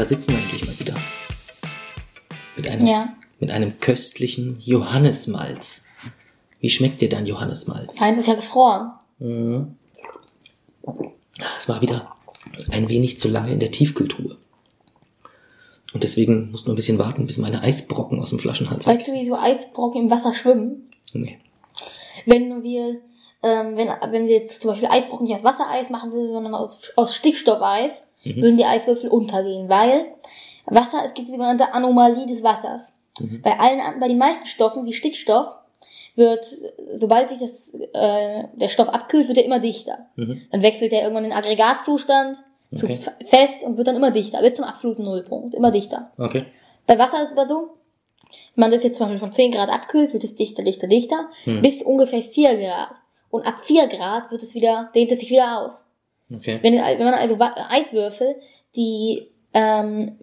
Da sitzen wir endlich mal wieder. Mit einem, Ja. mit einem köstlichen Johannismalz. Wie schmeckt dir dein Johannismalz? Keins ist ja gefroren. Mhm. Es war wieder ein wenig zu lange in der Tiefkühltruhe. Und deswegen musst du noch ein bisschen warten, bis meine Eisbrocken aus dem Flaschenhals Weißt du, wie so Eisbrocken im Wasser schwimmen? Nee. Wenn wir, ähm, wenn, wenn wir jetzt zum Beispiel Eisbrocken nicht aus Wassereis machen würden, sondern aus, aus Stickstoffeis, Mhm. würden die Eiswürfel untergehen, weil Wasser, es gibt die sogenannte Anomalie des Wassers. Mhm. Bei allen, bei den meisten Stoffen, wie Stickstoff, wird, sobald sich das, äh, der Stoff abkühlt, wird er immer dichter. Mhm. Dann wechselt er irgendwann in den Aggregatzustand zu Okay. f- fest und wird dann immer dichter, bis zum absoluten Nullpunkt, immer dichter. Okay. Bei Wasser ist es aber so, wenn man das jetzt zum Beispiel von 10 Grad abkühlt, wird es dichter, dichter, dichter, Hm. bis ungefähr 4 Grad. Und ab 4 Grad wird es wieder, dehnt es sich wieder aus. Okay. Wenn, wenn man also Eiswürfel, die, ähm,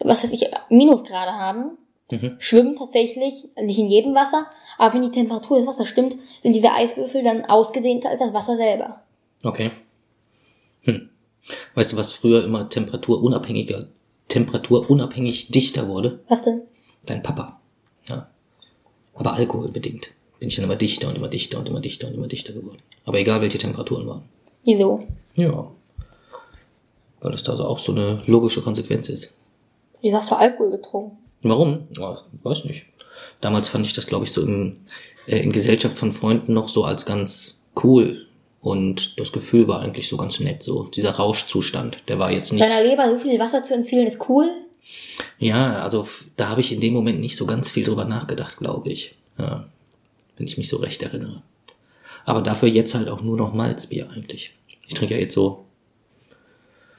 was weiß ich, Minusgrade haben, Mhm. schwimmen tatsächlich, nicht in jedem Wasser, aber wenn die Temperatur des Wassers stimmt, sind diese Eiswürfel dann ausgedehnter als das Wasser selber. Okay. Hm. Weißt du, was früher immer temperaturunabhängiger, temperaturunabhängig dichter wurde? Was denn? Dein Papa. Ja. Aber alkoholbedingt. Bin ich dann immer dichter und immer dichter und immer dichter und immer dichter geworden. Aber egal, welche Temperaturen waren. Wieso? Ja. Weil das da so auch so eine logische Konsequenz ist. Wieso hast du Alkohol getrunken? Warum? Ja, weiß nicht. Damals fand ich das, glaube ich, so im, äh, in Gesellschaft von Freunden noch so als ganz cool. Und das Gefühl war eigentlich so ganz nett, so dieser Rauschzustand. Der war jetzt nicht. Deiner Leber so viel Wasser zu entzielen ist cool. Ja, also da habe ich in dem Moment nicht so ganz viel drüber nachgedacht, glaube ich. Ja, wenn ich mich so recht erinnere. Aber dafür jetzt halt auch nur noch Malzbier eigentlich. Ich trinke ja jetzt so,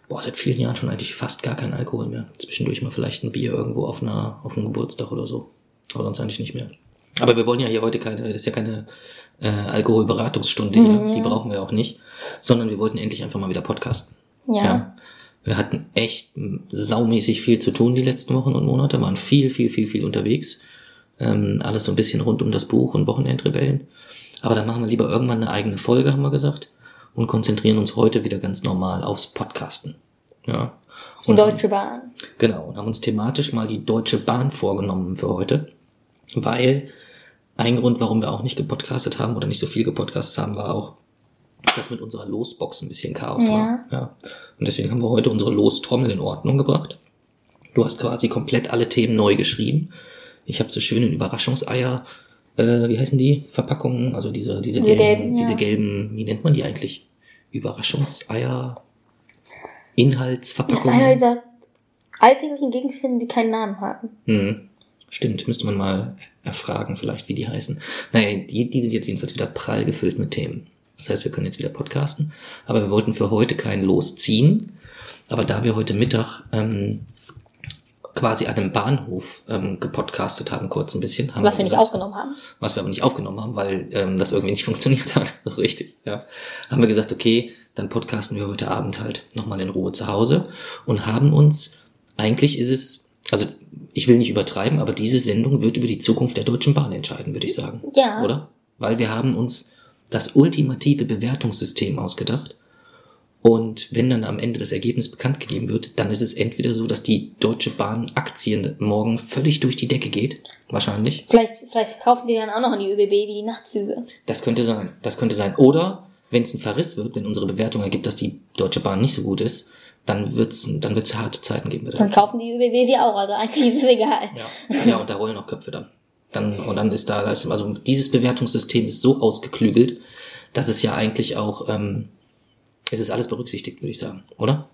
boah, seit vielen Jahren schon eigentlich fast gar keinen Alkohol mehr. Zwischendurch mal vielleicht ein Bier irgendwo auf einer, auf einem Geburtstag oder so. Aber sonst eigentlich nicht mehr. Aber wir wollen ja hier heute keine, das ist ja keine äh, Alkoholberatungsstunde hier, Mhm. die brauchen wir auch nicht, sondern wir wollten endlich einfach mal wieder podcasten. Ja. Ja. Wir hatten echt saumäßig viel zu tun die letzten Wochen und Monate, waren viel, viel, viel, viel unterwegs. Ähm, alles so ein bisschen rund um das Buch und Wochenendrebellen. Aber da machen wir lieber irgendwann eine eigene Folge, haben wir gesagt, und konzentrieren uns heute wieder ganz normal aufs Podcasten. Ja. Die Und Deutsche Bahn. Genau, und haben uns thematisch mal die Deutsche Bahn vorgenommen für heute, weil ein Grund, warum wir auch nicht gepodcastet haben oder nicht so viel gepodcastet haben, war auch, dass mit unserer Losbox ein bisschen Chaos Ja. war. Ja. Und deswegen haben wir heute unsere Lostrommel in Ordnung gebracht. Du hast quasi komplett alle Themen neu geschrieben. Ich habe so schöne Überraschungseier, äh, wie heißen die? Verpackungen, also diese, diese, Diese gelben, gelben, ja. diese gelben, wie nennt man die eigentlich? Überraschungseier, Das ist Inhaltsverpackungen. einer dieser alltäglichen Gegenstände, die keinen Namen haben. Hm. Stimmt, müsste man mal erfragen, vielleicht, wie die heißen. Naja, die, die sind jetzt jedenfalls wieder prall gefüllt mit Themen. Das heißt, wir können jetzt wieder podcasten. Aber wir wollten für heute kein Los ziehen. Aber da wir heute Mittag ähm, quasi an einem Bahnhof ähm, gepodcastet haben, kurz ein bisschen. Haben Was wir nicht gesagt- aufgenommen haben. was wir aber nicht aufgenommen haben, weil ähm, das irgendwie nicht funktioniert hat. Richtig, ja. Haben wir gesagt, okay, dann podcasten wir heute Abend halt nochmal in Ruhe zu Hause und haben uns, eigentlich ist es, also ich will nicht übertreiben, aber diese Sendung wird über die Zukunft der Deutschen Bahn entscheiden, würde ich sagen. Ja. Oder? Weil wir haben uns das ultimative Bewertungssystem ausgedacht. Und wenn dann am Ende das Ergebnis bekannt gegeben wird, dann ist es entweder so, dass die Deutsche Bahn Aktien morgen völlig durch die Decke geht, wahrscheinlich. Vielleicht, vielleicht kaufen die dann auch noch in die ÖBB wie die Nachtzüge. Das könnte sein. Das könnte sein. Oder wenn es ein Verriss wird, wenn unsere Bewertung ergibt, dass die Deutsche Bahn nicht so gut ist, dann wird's, dann wird's harte Zeiten geben. Dann kaufen die ÖBB sie auch, also eigentlich ist es egal. Ja, ja, und da rollen auch Köpfe dann. dann und dann ist da, also dieses Bewertungssystem ist so ausgeklügelt, dass es ja eigentlich auch, ähm, es ist alles berücksichtigt, würde ich sagen, oder?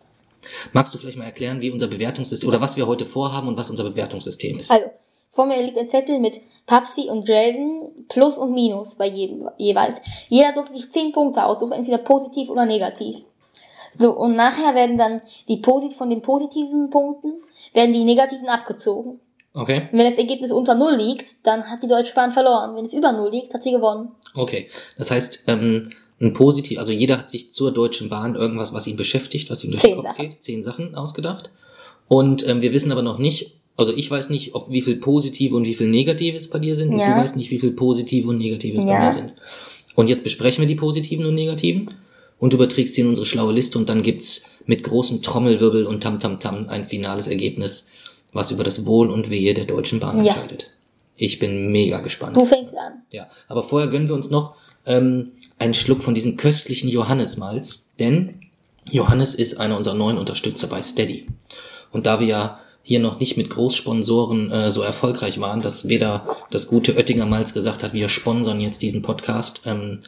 Magst du vielleicht mal erklären, wie unser Bewertungssystem, oder was wir heute vorhaben und was unser Bewertungssystem ist? Also, vor mir liegt ein Zettel mit Papsi und Jason, Plus und Minus bei jedem jeweils. Jeder durfte sich 10 Punkte aussuchen, entweder positiv oder negativ. So, und nachher werden dann die Posit von den positiven Punkten, werden die negativen abgezogen. Okay. Und wenn das Ergebnis unter Null liegt, dann hat die Deutsche Bahn verloren. Wenn es über Null liegt, hat sie gewonnen. Okay. Das heißt, ähm, ein positiv, also jeder hat sich zur Deutschen Bahn irgendwas, was ihn beschäftigt, was ihm durch Zehn den Kopf Sachen. geht, zehn Sachen ausgedacht. Und ähm, wir wissen aber noch nicht, also ich weiß nicht, ob wie viel positive und wie viel negatives bei dir sind. Und Ja. du weißt nicht, wie viel positive und negatives bei Ja. mir sind. Und jetzt besprechen wir die positiven und negativen und du überträgst sie in unsere schlaue Liste und dann gibt's mit großem Trommelwirbel und Tamtamtam ein finales Ergebnis, was über das Wohl und Wehe der Deutschen Bahn Ja. entscheidet. Ich bin mega gespannt. Du fängst an. Ja, aber vorher gönnen wir uns noch ähm, einen Schluck von diesem köstlichen Johannesmalz, denn Johannes ist einer unserer neuen Unterstützer bei Steady. Und da wir ja hier noch nicht mit Großsponsoren äh, so erfolgreich waren, dass weder das gute Oettinger Malz gesagt hat, wir sponsern jetzt diesen Podcast, ähm,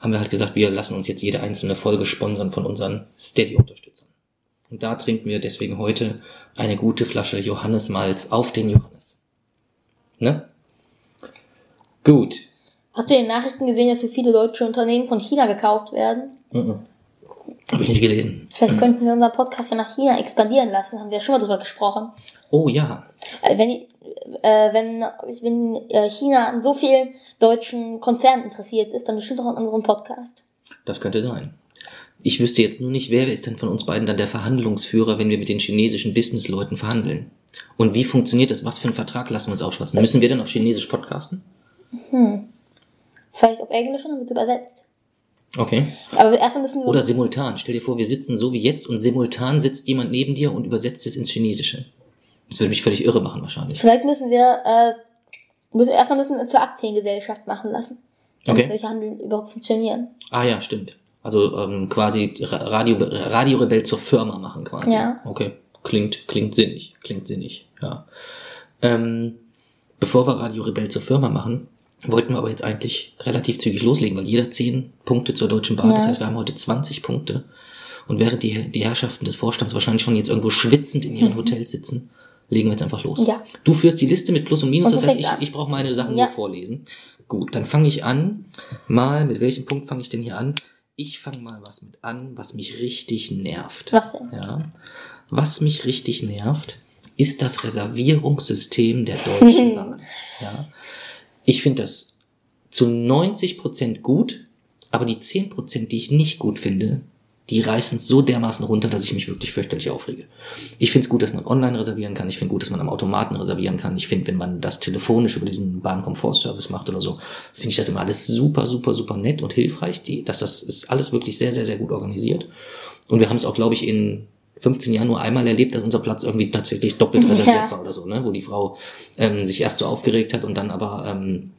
haben wir halt gesagt, wir lassen uns jetzt jede einzelne Folge sponsern von unseren Steady-Unterstützern. Und da trinken wir deswegen heute eine gute Flasche Johannesmalz auf den Johannes. Ne? Gut. Hast du in den Nachrichten gesehen, dass so viele deutsche Unternehmen von China gekauft werden? Mhm. Habe ich nicht gelesen. Vielleicht könnten wir unseren Podcast ja nach China expandieren lassen. Haben wir ja schon mal drüber gesprochen. Oh ja. Äh, Wenn, äh, wenn, wenn äh, China an so vielen deutschen Konzernen interessiert ist, dann bestimmt auch an unserem Podcast. Das könnte sein. Ich wüsste jetzt nur nicht, wer ist denn von uns beiden dann der Verhandlungsführer, wenn wir mit den chinesischen Businessleuten verhandeln? Und wie funktioniert das? Was für einen Vertrag lassen wir uns aufschwatzen? Müssen wir dann auf Chinesisch podcasten? Vielleicht auf Englisch und dann wird übersetzt. Okay. Aber erstmal müssen wir. Oder simultan. Stell dir vor, wir sitzen so wie jetzt und simultan sitzt jemand neben dir und übersetzt es ins Chinesische. Das würde mich völlig irre machen wahrscheinlich. vielleicht müssen wir, äh, müssen, erstmal müssen wir zur Aktiengesellschaft machen lassen. Damit Okay. solche Handeln überhaupt funktionieren. Ah ja, stimmt. Also ähm, quasi Ra- Radio, Radio Rebell zur Firma machen quasi. Ja. Okay. Klingt, klingt sinnig. Klingt sinnig, ja. Ähm, bevor wir Radio Rebell zur Firma machen, wollten wir aber jetzt eigentlich relativ zügig loslegen, weil jeder 10 Punkte zur Deutschen Bahn. Das Ja. heißt, wir haben heute 20 Punkte. Und während die, die Herrschaften des Vorstands wahrscheinlich schon jetzt irgendwo schwitzend in ihren Hotels sitzen, legen wir jetzt einfach los. Mhm. Ja. Du führst die Liste mit Plus und Minus, Und das heißt, ich, an. ich brauche meine Sachen Ja. nur vorlesen. Gut, dann fange ich an. Mal, mit welchem Punkt fange ich denn hier an? Ich fange mal was mit an, was mich richtig nervt. Was denn? Ja. Was mich richtig nervt, ist das Reservierungssystem der Deutschen Bahn. Ja. Ich finde das zu 90% gut, aber die 10%, die ich nicht gut finde, die reißen so dermaßen runter, dass ich mich wirklich fürchterlich aufrege. Ich finde es gut, dass man online reservieren kann. Ich finde gut, dass man am Automaten reservieren kann. Ich finde, wenn man das telefonisch über diesen Bahnkomfortservice macht oder so, finde ich das immer alles super, super, super nett und hilfreich. Die, dass das ist alles wirklich sehr, sehr, sehr gut organisiert. Und wir haben es auch, glaube ich, in 15 Jahren nur einmal erlebt, dass unser Platz irgendwie tatsächlich doppelt reserviert Ja. war oder so, ne? Wo die Frau ähm, sich erst so aufgeregt hat und dann aber ähm,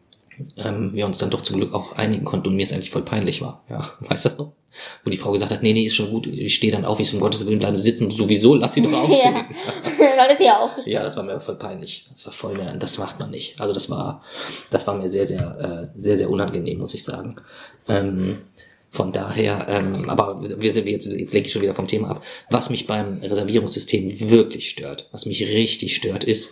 ähm, wir uns dann doch zum Glück auch einigen konnten und mir es eigentlich voll peinlich war. Ja, weißt du noch? Wo die Frau gesagt hat, nee, nee, ist schon gut, ich stehe dann auf, ich so, um Gottes Willen, bleiben Sie sitzen, sowieso, lass sie doch aufstehen. Ja. Weil das ja auch. Ja, das war mir voll peinlich. Das war voll, das macht man nicht. Also das war, das war mir sehr, sehr, äh, sehr, sehr unangenehm, muss ich sagen. Ähm, von daher, ähm, aber wir sind jetzt, jetzt lenke ich schon wieder vom Thema ab. Was mich beim Reservierungssystem wirklich stört, was mich richtig stört, ist,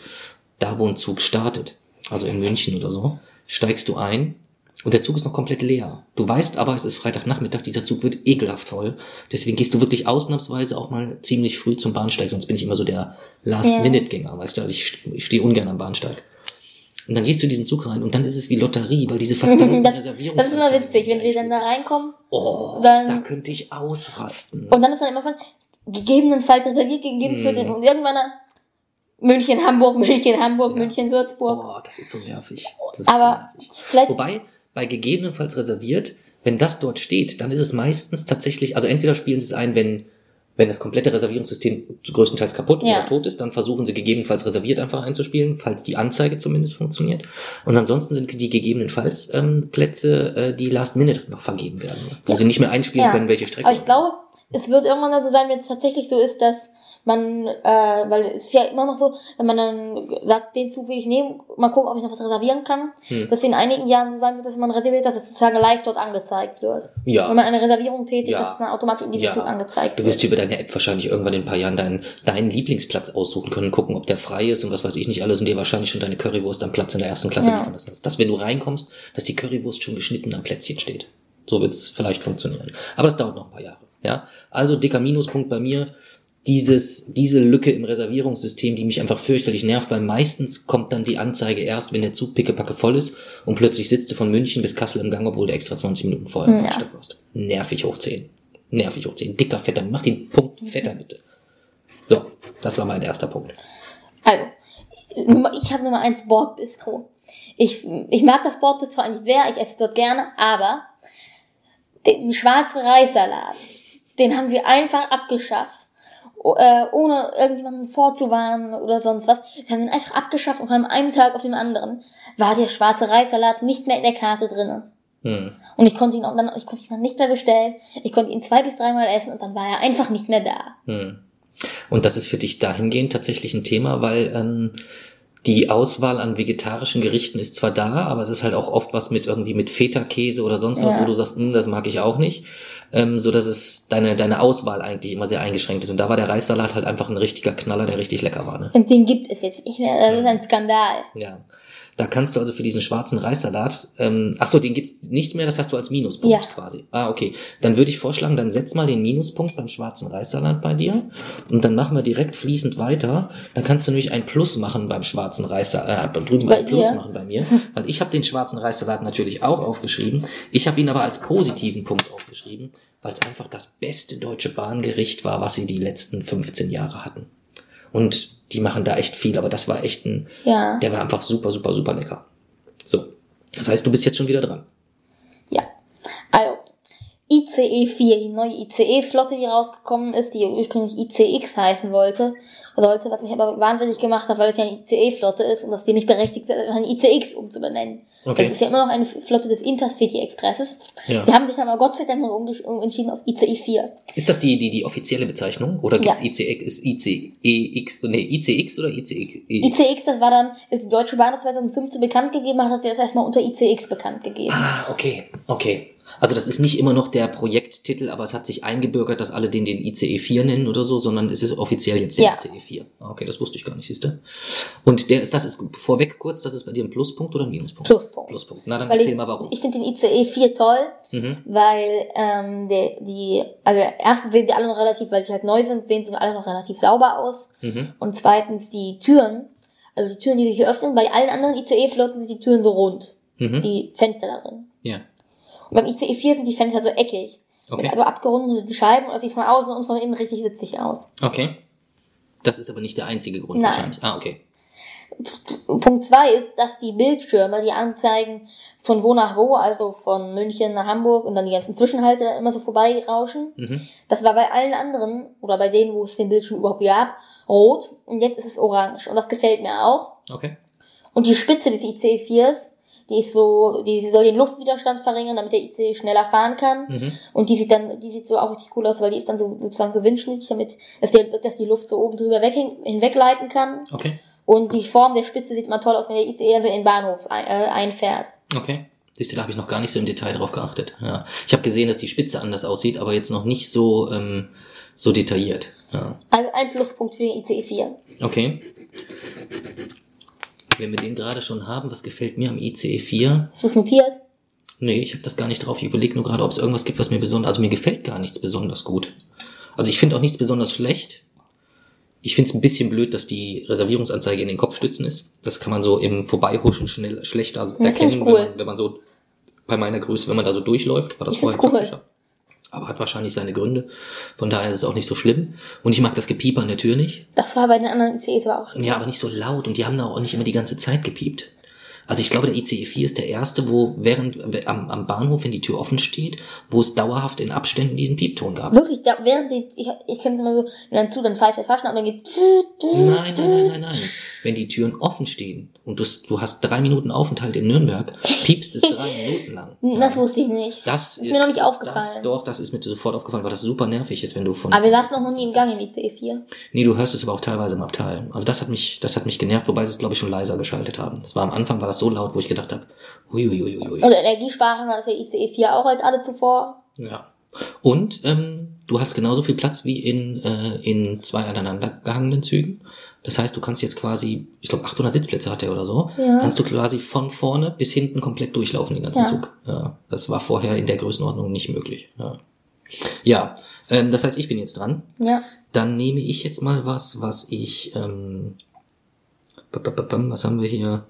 da wo ein Zug startet, also in München oder so, steigst du ein und der Zug ist noch komplett leer. Du weißt aber, es ist Freitagnachmittag, dieser Zug wird ekelhaft voll. Deswegen gehst du wirklich ausnahmsweise auch mal ziemlich früh zum Bahnsteig, sonst bin ich immer so der Last-Minute-Gänger, weißt du, also ich, ich stehe ungern am Bahnsteig. Und dann gehst du in diesen Zug rein und dann ist es wie Lotterie, weil diese verdammten Das, Reservierungs das ist immer witzig, wenn wir dann da reinkommen. Oh, dann- da könnte ich ausrasten. Und dann ist dann immer von, gegebenenfalls reserviert, gegebenenfalls. Mm. Und irgendwann dann München, Hamburg, München, Hamburg, Ja. München, Würzburg. Oh, das ist so nervig. Das ist Aber so nervig. vielleicht, Wobei, bei gegebenenfalls reserviert, wenn das dort steht, dann ist es meistens tatsächlich, also entweder spielen sie es ein, wenn, wenn das komplette Reservierungssystem größtenteils kaputt Ja. oder tot ist, dann versuchen sie gegebenenfalls reserviert einfach einzuspielen, falls die Anzeige zumindest funktioniert. Und ansonsten sind die gegebenenfalls ähm, Plätze, äh, die Last Minute noch vergeben werden, wo Ja. sie nicht mehr einspielen Ja. können, welche Strecke. aber ich glaube, es wird irgendwann so sein, wenn es tatsächlich so ist, dass man, äh, weil es ist ja immer noch so, wenn man dann sagt, den Zug will ich nehmen, mal gucken, ob ich noch was reservieren kann, Hm. dass in einigen Jahren so sein wird, dass man reserviert, dass es sozusagen live dort angezeigt wird. ja. Wenn man eine Reservierung tätigt, Ja. dass es dann automatisch in diesem Ja. Zug angezeigt Du wird. wirst dir über deine App wahrscheinlich irgendwann in ein paar Jahren deinen, deinen Lieblingsplatz aussuchen können, gucken, ob der frei ist und was weiß ich nicht alles und dir wahrscheinlich schon deine Currywurst am Platz in der ersten Klasse Ja. liefern lassen. Dass wenn du reinkommst, dass die Currywurst schon geschnitten am Plätzchen steht. So wird's vielleicht funktionieren. Aber das dauert noch ein paar Jahre. Ja, also dicker Minuspunkt bei mir. Dieses, diese Lücke im Reservierungssystem, die mich einfach fürchterlich nervt, weil meistens kommt dann die Anzeige erst, wenn der Zug pickepacke voll ist und plötzlich sitzt du von München bis Kassel im Gang, obwohl du extra 20 Minuten vorher in der Ja. Stadt warst. Nervig hoch 10. Nervig hoch 10. Dicker, fetter, mach den Punkt fetter bitte. So, das war mein erster Punkt. Also, ich habe Nummer eins Bordbistro. Ich, ich mag das Bordbistro eigentlich sehr, ich esse dort gerne, aber den schwarzen Reissalat, den haben wir einfach abgeschafft. Äh, ohne irgendjemanden vorzuwarnen oder sonst was. Sie haben den einfach abgeschafft und von einem Tag auf den anderen war der schwarze Reissalat nicht mehr in der Karte drinne. Hm. Und ich konnte ihn auch dann, ich konnte ihn dann nicht mehr bestellen. Ich konnte ihn zwei bis dreimal essen und dann war er einfach nicht mehr da. Hm. Und das ist für dich dahingehend tatsächlich ein Thema, weil ähm, die Auswahl an vegetarischen Gerichten ist zwar da, aber es ist halt auch oft was mit irgendwie mit Feta-Käse oder sonst was, Ja. wo du sagst, hm, das mag ich auch nicht. Ähm, so dass es deine, deine Auswahl eigentlich immer sehr eingeschränkt ist. Und da war der Reissalat halt einfach ein richtiger Knaller, der richtig lecker war. Ne? Und den gibt es jetzt nicht mehr. Das ist ein Skandal. Ja. Da kannst du also für diesen schwarzen Reissalat, ähm, ach so, den gibt's nicht mehr, das hast du als Minuspunkt Ja. quasi. Ah, okay. Dann würde ich vorschlagen, dann setz mal den Minuspunkt beim schwarzen Reissalat bei dir und dann machen wir direkt fließend weiter. Dann kannst du nämlich ein Plus machen beim schwarzen Reissalat, äh, drüben Bei ein Plus dir? machen bei mir, weil ich habe den schwarzen Reissalat natürlich auch aufgeschrieben. Ich habe ihn aber als positiven Punkt aufgeschrieben, weil es einfach das beste deutsche Bahngericht war, was sie die letzten 15 Jahre hatten. Und die machen da echt viel, aber das war echt ein, Ja. der war einfach super, super, super lecker. So. Das heißt, du bist jetzt schon wieder dran. Ja. Also, ICE 4, die neue ICE-Flotte, die rausgekommen ist, die ursprünglich ICX heißen wollte, sollte, was mich aber wahnsinnig gemacht hat, weil es ja eine ICE-Flotte ist und das die nicht berechtigt ist, eine ICX umzubenennen. Okay. Das ist ja immer noch eine Flotte des Intercity Expresses. Ja. Sie haben sich aber Gott sei Dank noch umgesch- umentschieden auf ICE 4. Ist das die, die, die offizielle Bezeichnung? Oder gibt Ja. ICX, ist ICEX, nee, ICX oder ICX? ICX, das war dann, als die Deutsche Bahn das 2015 bekannt gegeben hat, hat sie das erstmal unter ICX bekannt gegeben. Ah, okay, okay. Also das ist nicht immer noch der Projekttitel, aber es hat sich eingebürgert, dass alle den den ICE 4 nennen oder so, sondern es ist offiziell jetzt der Ja. ICE 4. Ah, Okay, das wusste ich gar nicht, siehst du? Und der ist, das ist vorweg kurz, das ist bei dir ein Pluspunkt oder ein Minuspunkt? Pluspunkt. Pluspunkt. Na, dann Weil erzähl ich, mal warum. ich finde den ICE 4 toll, Mhm. weil ähm, der, die, also erstens sehen die alle noch relativ, weil sie halt neu sind, sehen sie alle noch relativ sauber aus. Mhm. Und zweitens die Türen, also die Türen, die sich hier öffnen, bei allen anderen ICE-Flotten sind die Türen so rund, Mhm. die Fenster da drin. Ja. Beim ICE 4 sind die Fenster so eckig. Okay. Mit also abgerundeten Scheiben und das sieht von außen und von innen richtig witzig aus. Okay. Das ist aber nicht der einzige Grund Nein. wahrscheinlich. Ah, okay. Punkt zwei ist, dass die Bildschirme, die anzeigen von wo nach wo, also von München nach Hamburg und dann die ganzen Zwischenhalte immer so vorbeirauschen. Mhm. Das war bei allen anderen oder bei denen, wo es den Bildschirm überhaupt gab, rot und jetzt ist es orange und das gefällt mir auch. Okay. Und die Spitze des IC4s, die ist so, die soll den Luftwiderstand verringern, damit der IC schneller fahren kann. Mhm. Und die sieht dann, die sieht so auch richtig cool aus, weil die ist dann so sozusagen so windschnittig, damit, dass, der, dass die Luft so oben drüber weg, hinwegleiten kann. Okay. Und die Form der Spitze sieht immer toll aus, wenn der ICE also in den Bahnhof ein, äh, einfährt. Okay. Siehst du, da habe ich noch gar nicht so im Detail drauf geachtet. Ja. Ich habe gesehen, dass die Spitze anders aussieht, aber jetzt noch nicht so, ähm, so detailliert. Ja. Also ein Pluspunkt für den ICE 4. Okay. Wenn wir den gerade schon haben, was gefällt mir am ICE 4? Hast du es notiert? Nee, ich habe das gar nicht drauf. Ich überlege nur gerade, ob es irgendwas gibt, was mir besonders... Also mir gefällt gar nichts besonders gut. Also ich finde auch nichts besonders schlecht. Ich finde es ein bisschen blöd, dass die Reservierungsanzeige in den Kopfstützen ist. Das kann man so im Vorbeihuschen schnell schlechter ich erkennen, cool. wenn, man, wenn man so bei meiner Größe, wenn man da so durchläuft, war das find's vorher cool. Aber hat wahrscheinlich seine Gründe. Von daher ist es auch nicht so schlimm. Und ich mag das Gepieper an der Tür nicht. Das war bei den anderen ICEs aber auch schon. Ja, aber nicht so laut und die haben da auch nicht immer die ganze Zeit gepiept. Also ich glaube, der ICE 4 ist der erste, wo während am, am Bahnhof, wenn die Tür offen steht, wo es dauerhaft in Abständen diesen Piepton gab. Wirklich, da, während die, ich, ich kenne es immer so, wenn dann zu, dann pfeift der Taschen ab und dann geht. Nein, nein, nein, nein, nein. Wenn die Türen offen stehen und du, du hast drei Minuten Aufenthalt in Nürnberg, piepst es drei Minuten lang. Das wusste ich nicht. Das ist mir noch nicht aufgefallen. Das, doch, das ist mir sofort aufgefallen, weil das super nervig ist, wenn du von. Aber wir saßen noch nie im Gang im ICE 4. Nee, du hörst es aber auch teilweise im Abteil. Also das hat mich, das hat mich genervt, wobei sie es, glaube ich, schon leiser geschaltet haben. Das war am Anfang, war das so laut, wo ich gedacht habe, huiuiuiui. Und Energiesparen war der ICE 4 auch als alle zuvor. Ja. Und ähm, du hast genauso viel Platz wie in, äh, in zwei aneinander gehangenen Zügen. Das heißt, du kannst jetzt quasi, ich glaube 800 Sitzplätze hat er oder so, Ja. kannst du quasi von vorne bis hinten komplett durchlaufen, den ganzen Ja. Zug. Ja, das war vorher in der Größenordnung nicht möglich. Ja. Ja, ähm, das heißt, ich bin jetzt dran. Ja. Dann nehme ich jetzt mal was, was ich, ähm, was haben wir hier?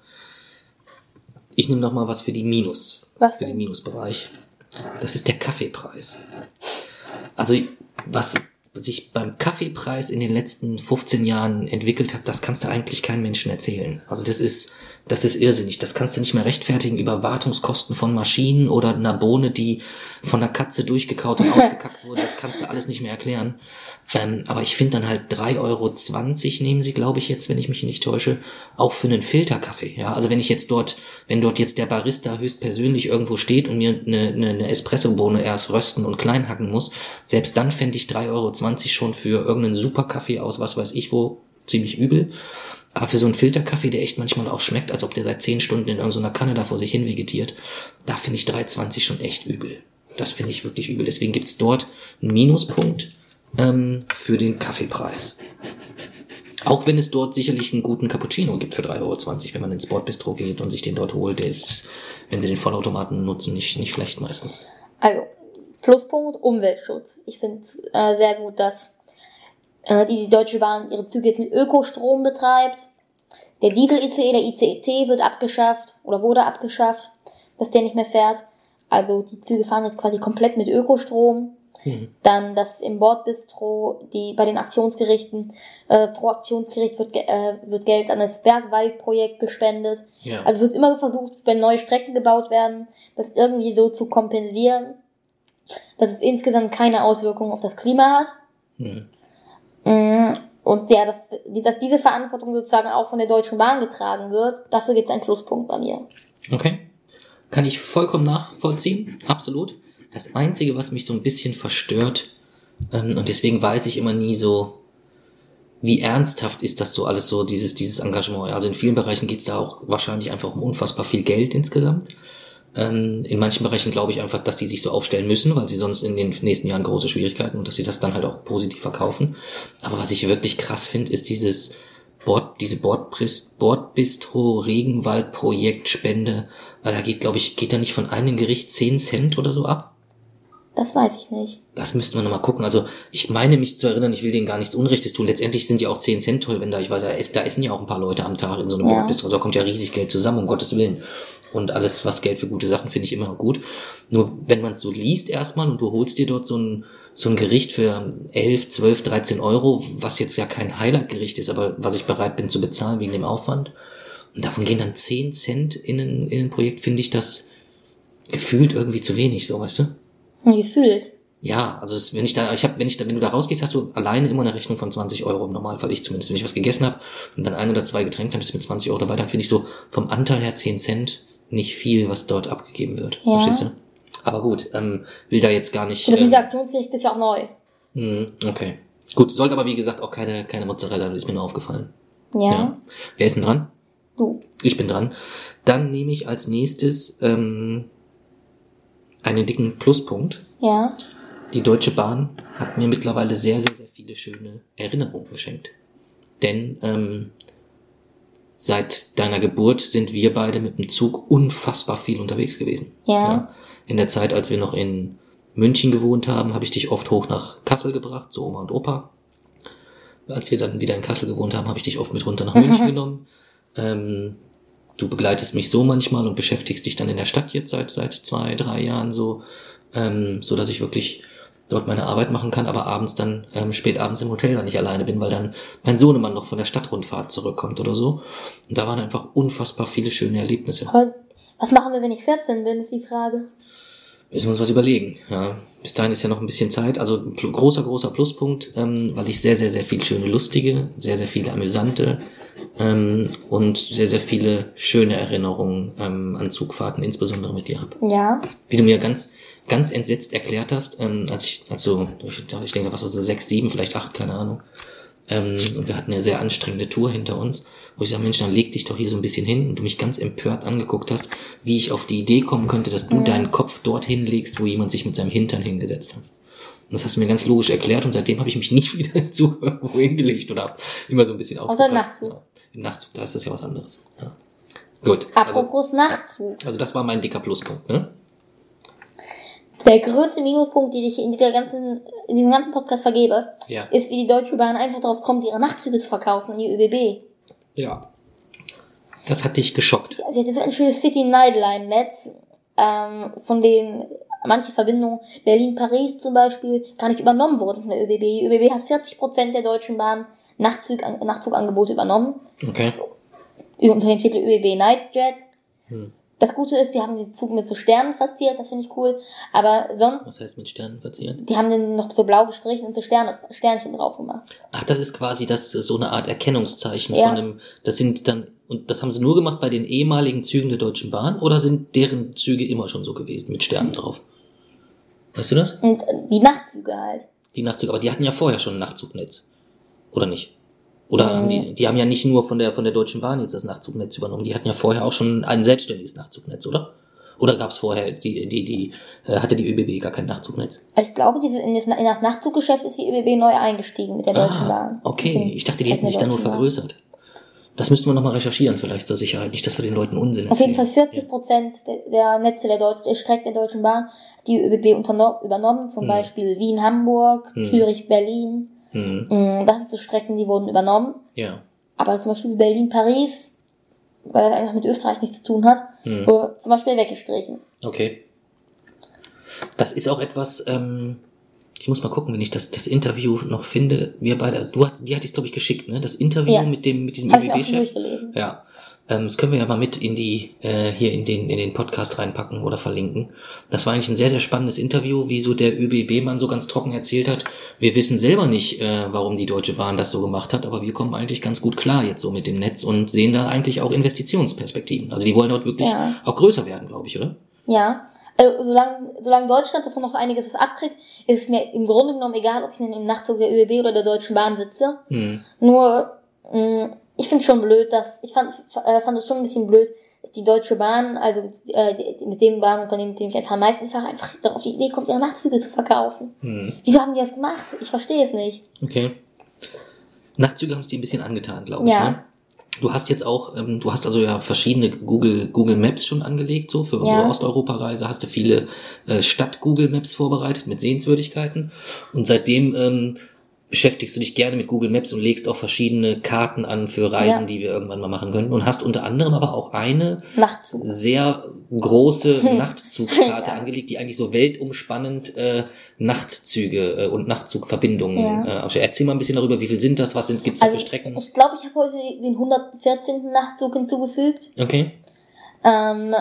Ich nehme noch mal was für die Minus, Was für den? Minusbereich. Das ist der Kaffeepreis. Also was sich beim Kaffeepreis in den letzten 15 Jahren entwickelt hat, das kannst du eigentlich keinem Menschen erzählen. Also das ist, das ist irrsinnig. Das kannst du nicht mehr rechtfertigen über Wartungskosten von Maschinen oder einer Bohne, die von der Katze durchgekaut und ausgekackt wurde. Das kannst du alles nicht mehr erklären. Ähm, aber ich finde dann halt 3,20 Euro nehmen sie, glaube ich, jetzt, wenn ich mich nicht täusche, auch für einen Filterkaffee. Ja, also wenn ich jetzt dort, wenn dort jetzt der Barista höchstpersönlich irgendwo steht und mir eine, eine, eine Espressobohne erst rösten und klein hacken muss, selbst dann fände ich 3,20 Euro schon für irgendeinen Superkaffee aus was weiß ich wo ziemlich übel. Aber für so einen Filterkaffee, der echt manchmal auch schmeckt, als ob der seit 10 Stunden in irgendeiner Kanne da vor sich hin vegetiert, da finde ich 3,20 schon echt übel. Das finde ich wirklich übel. Deswegen gibt's dort einen Minuspunkt ähm, für den Kaffeepreis. Auch wenn es dort sicherlich einen guten Cappuccino gibt für 3,20 Euro, wenn man ins Sportbistro geht und sich den dort holt. Der ist, wenn sie den Vollautomaten nutzen, nicht, nicht schlecht meistens. Also, Pluspunkt Umweltschutz. Ich finde es äh, sehr gut, dass äh, die, die Deutsche Bahn ihre Züge jetzt mit Ökostrom betreibt. Der Diesel-ICE, der ICET wird abgeschafft oder wurde abgeschafft, dass der nicht mehr fährt. Also die Züge fahren jetzt quasi komplett mit Ökostrom. Mhm. Dann das im Bordbistro, die bei den Aktionsgerichten, äh, pro Aktionsgericht wird, äh, wird Geld an das Bergwaldprojekt gespendet. Ja. Also wird immer versucht, wenn neue Strecken gebaut werden, das irgendwie so zu kompensieren, dass es insgesamt keine Auswirkungen auf das Klima hat. Mhm. Mm, Und ja, dass, dass diese Verantwortung sozusagen auch von der Deutschen Bahn getragen wird, dafür gibt es einen Pluspunkt bei mir. Okay. Kann ich vollkommen nachvollziehen. Absolut. Das Einzige, was mich so ein bisschen verstört, ähm, und deswegen weiß ich immer nie so, wie ernsthaft ist das so alles so, dieses, dieses Engagement. Also in vielen Bereichen geht es da auch wahrscheinlich einfach um unfassbar viel Geld insgesamt. Ähm, in manchen Bereichen glaube ich einfach, dass die sich so aufstellen müssen, weil sie sonst in den nächsten Jahren große Schwierigkeiten und dass sie das dann halt auch positiv verkaufen. Aber was ich wirklich krass finde, ist dieses Bord, diese Bordbistro Regenwald Projektspende, weil da geht, glaube ich, geht da nicht von einem Gericht 10 Cent oder so ab? Das weiß ich nicht. Das müssten wir nochmal gucken. Also ich meine mich zu erinnern, ich will denen gar nichts Unrechtes tun. Letztendlich sind ja auch 10 Cent toll, wenn da, ich weiß, da, ist, da essen ja auch ein paar Leute am Tag in so einem Ja. Bordbistro. Also da kommt ja riesig Geld zusammen, um Gottes Willen. Und alles, was Geld für gute Sachen, finde ich immer gut. Nur wenn man es so liest erstmal und du holst dir dort so ein, so ein Gericht für 11, 12, 13 Euro, was jetzt ja kein Highlight-Gericht ist, aber was ich bereit bin zu bezahlen wegen dem Aufwand. Und davon gehen dann 10 Cent in ein, in ein Projekt, finde ich das gefühlt irgendwie zu wenig, so weißt du? Gefühlt. Ja, also es, wenn ich da, ich habe, wenn ich da, wenn du da rausgehst, hast du alleine immer eine Rechnung von 20 Euro im Normalfall, ich zumindest, wenn ich was gegessen habe und dann ein oder zwei Getränke, dann bist du mit 20 Euro dabei, dann finde ich so vom Anteil her 10 Cent nicht viel, was dort abgegeben wird. Ja. Verstehst du? Aber gut, ähm, will da jetzt gar nicht. Und das Ähm, mit der Aktionsgericht ist ja auch neu. mh, okay. Gut, sollte aber wie gesagt auch keine, keine Mozzarella, das ist mir nur aufgefallen. Ja. Wer ist denn dran? Du. Ich bin dran. Dann nehme ich als nächstes ähm, einen dicken Pluspunkt. Ja. Die Deutsche Bahn hat mir mittlerweile sehr, sehr, sehr viele schöne Erinnerungen geschenkt. Denn ähm, seit deiner Geburt sind wir beide mit dem Zug unfassbar viel unterwegs gewesen. Ja. In der Zeit, als wir noch in München gewohnt haben, habe ich dich oft hoch nach Kassel gebracht, zu Oma und Opa. Als wir dann wieder in Kassel gewohnt haben, habe ich dich oft mit runter nach München genommen. Ähm, du begleitest mich so manchmal und beschäftigst dich dann in der Stadt jetzt seit seit zwei, drei Jahren so, ähm, so dass ich wirklich dort meine Arbeit machen kann, aber abends dann ähm, spät abends im Hotel dann nicht alleine bin, weil dann mein Sohnemann noch von der Stadtrundfahrt zurückkommt oder so. Und da waren einfach unfassbar viele schöne Erlebnisse. Was machen wir, wenn ich 14 bin, ist die Frage. Müssen wir uns was überlegen. Ja. Bis dahin ist ja noch ein bisschen Zeit. Also großer, großer Pluspunkt, ähm, weil ich sehr, sehr, sehr viel schöne, lustige, sehr, sehr viele amüsante ähm, und sehr, sehr viele schöne Erinnerungen ähm, an Zugfahrten, insbesondere mit dir habe. Ja. Wie du mir ganz, ganz entsetzt erklärt hast, ähm, als ich, also ich, ich denke, was war so sechs, sieben, vielleicht acht, keine Ahnung. Ähm, und wir hatten eine sehr anstrengende Tour hinter uns, wo ich sage, Mensch, dann leg dich doch hier so ein bisschen hin und du mich ganz empört angeguckt hast, wie ich auf die Idee kommen könnte, dass du deinen Kopf dorthin legst, wo jemand sich mit seinem Hintern hingesetzt hat. Und das hast du mir ganz logisch erklärt und seitdem habe ich mich nicht wieder zu irgendwo hingelegt oder hab immer so ein bisschen Außer aufgepasst. im Nachtzug. Ja. Im Nachtzug, da ist das ja was anderes. Ja. Gut. Also, Apropos Nachtzug. also das war mein dicker Pluspunkt, ne? Der größte Minuspunkt, den ich in dieser ganzen, in diesem ganzen Podcast vergebe, Ja. ist, wie die Deutsche Bahn einfach darauf kommt, ihre Nachtzüge zu verkaufen die ÖBB. Ja. Das hat dich geschockt. Sie hat jetzt ein schönes City Nightline Netz, ähm, von dem manche Verbindungen Berlin-Paris zum Beispiel gar nicht übernommen wurden von der ÖBB. Die ÖBB hat 40% der Deutschen Bahn Nachtzug, Nachtzugangebote übernommen, Okay. unter dem Titel ÖBB Nightjet. Hm. Das Gute ist, die haben den Zug mit so Sternen verziert, das finde ich cool. Aber sonst, Was heißt mit Sternen verzieren? die haben den noch so blau gestrichen und so Sterne, Sternchen drauf gemacht. Ach, das ist quasi das so eine Art Erkennungszeichen Ja. von einem. Das sind dann und das haben sie nur gemacht bei den ehemaligen Zügen der Deutschen Bahn oder sind deren Züge immer schon so gewesen mit Sternen drauf? Weißt du das? Und äh, die Nachtzüge halt. Die Nachtzüge, aber die hatten ja vorher schon ein Nachzugnetz. Oder nicht? Oder Mhm. haben die, die haben ja nicht nur von der, von der Deutschen Bahn jetzt das Nachzugnetz übernommen, die hatten ja vorher auch schon ein selbstständiges Nachzugnetz, oder? Oder gab es vorher, die, die, die, äh, hatte die ÖBB gar kein Nachzugnetz? Also ich glaube, diese, in das, Nachtzuggeschäft ist die ÖBB neu eingestiegen mit der Deutschen Bahn. Ah, okay. Mit den Ich dachte, die hätten sich da nur Bahn. vergrößert. Das müssten wir nochmal recherchieren, vielleicht zur Sicherheit. Nicht, dass wir den Leuten Unsinn Auf jeden erzählen. Fall 40 Prozent der, der Netze der, Deut der Strecken der Deutschen Bahn hat die ÖBB unterno übernommen, zum Hm. Beispiel Wien-Hamburg, Hm. Zürich-Berlin. Hm. Mm, Das sind so Strecken, die wurden übernommen. Ja. Aber zum Beispiel Berlin-Paris, weil das einfach mit Österreich nichts zu tun hat, Hm. wurde zum Beispiel weggestrichen. Okay. Das ist auch etwas, ähm, ich muss mal gucken, wenn ich das, das Interview noch finde. Wir beide, du hast, die hatte ich glaube ich geschickt, ne? Das Interview Ja. mit dem, mit diesem ÖBB-Chef. durchgelesen. Ja. Ähm, das können wir ja mal mit in die, äh, hier in den, in den Podcast reinpacken oder verlinken. Das war eigentlich ein sehr, sehr spannendes Interview, wie so der ÖBB-Mann so ganz trocken erzählt hat. Wir wissen selber nicht, äh, warum die Deutsche Bahn das so gemacht hat, aber wir kommen eigentlich ganz gut klar jetzt so mit dem Netz und sehen da eigentlich auch Investitionsperspektiven. Also die wollen dort wirklich Ja. auch größer werden, glaube ich, oder? Ja. Also, solange, solange Deutschland davon noch einiges abkriegt, ist es mir im Grunde genommen egal, ob ich in dem Nachtzug der ÖBB oder der Deutschen Bahn sitze. Hm. Nur, mh, ich finde schon blöd, dass, ich fand, äh, fand es schon ein bisschen blöd, dass die Deutsche Bahn, also äh, mit dem Bahnunternehmen, mit dem ich einfach am meisten fahre, einfach auf die Idee kommt, ihre Nachtzüge zu verkaufen. Hm. Wieso haben die das gemacht? Ich verstehe es nicht. Okay. Nachtzüge haben es dir ein bisschen angetan, glaube ich. Ja. Ne? Du hast jetzt auch, ähm, du hast also ja verschiedene Google, Google Maps schon angelegt, so für unsere Ja. Osteuropa-Reise hast du viele äh, Stadt-Google Maps vorbereitet mit Sehenswürdigkeiten. Und seitdem ähm, beschäftigst du dich gerne mit Google Maps und legst auch verschiedene Karten an für Reisen, Ja. die wir irgendwann mal machen können. Und hast unter anderem aber auch eine Nachtzug. sehr große Nachtzugkarte Ja. angelegt, die eigentlich so weltumspannend äh, Nachtzüge äh, und Nachtzugverbindungen Ja. äh. Erzähl mal ein bisschen darüber, wie viel sind das, was sind, gibt's da Also, für Strecken? ich glaube, ich habe heute den 114. Nachtzug hinzugefügt. Okay. Ähm,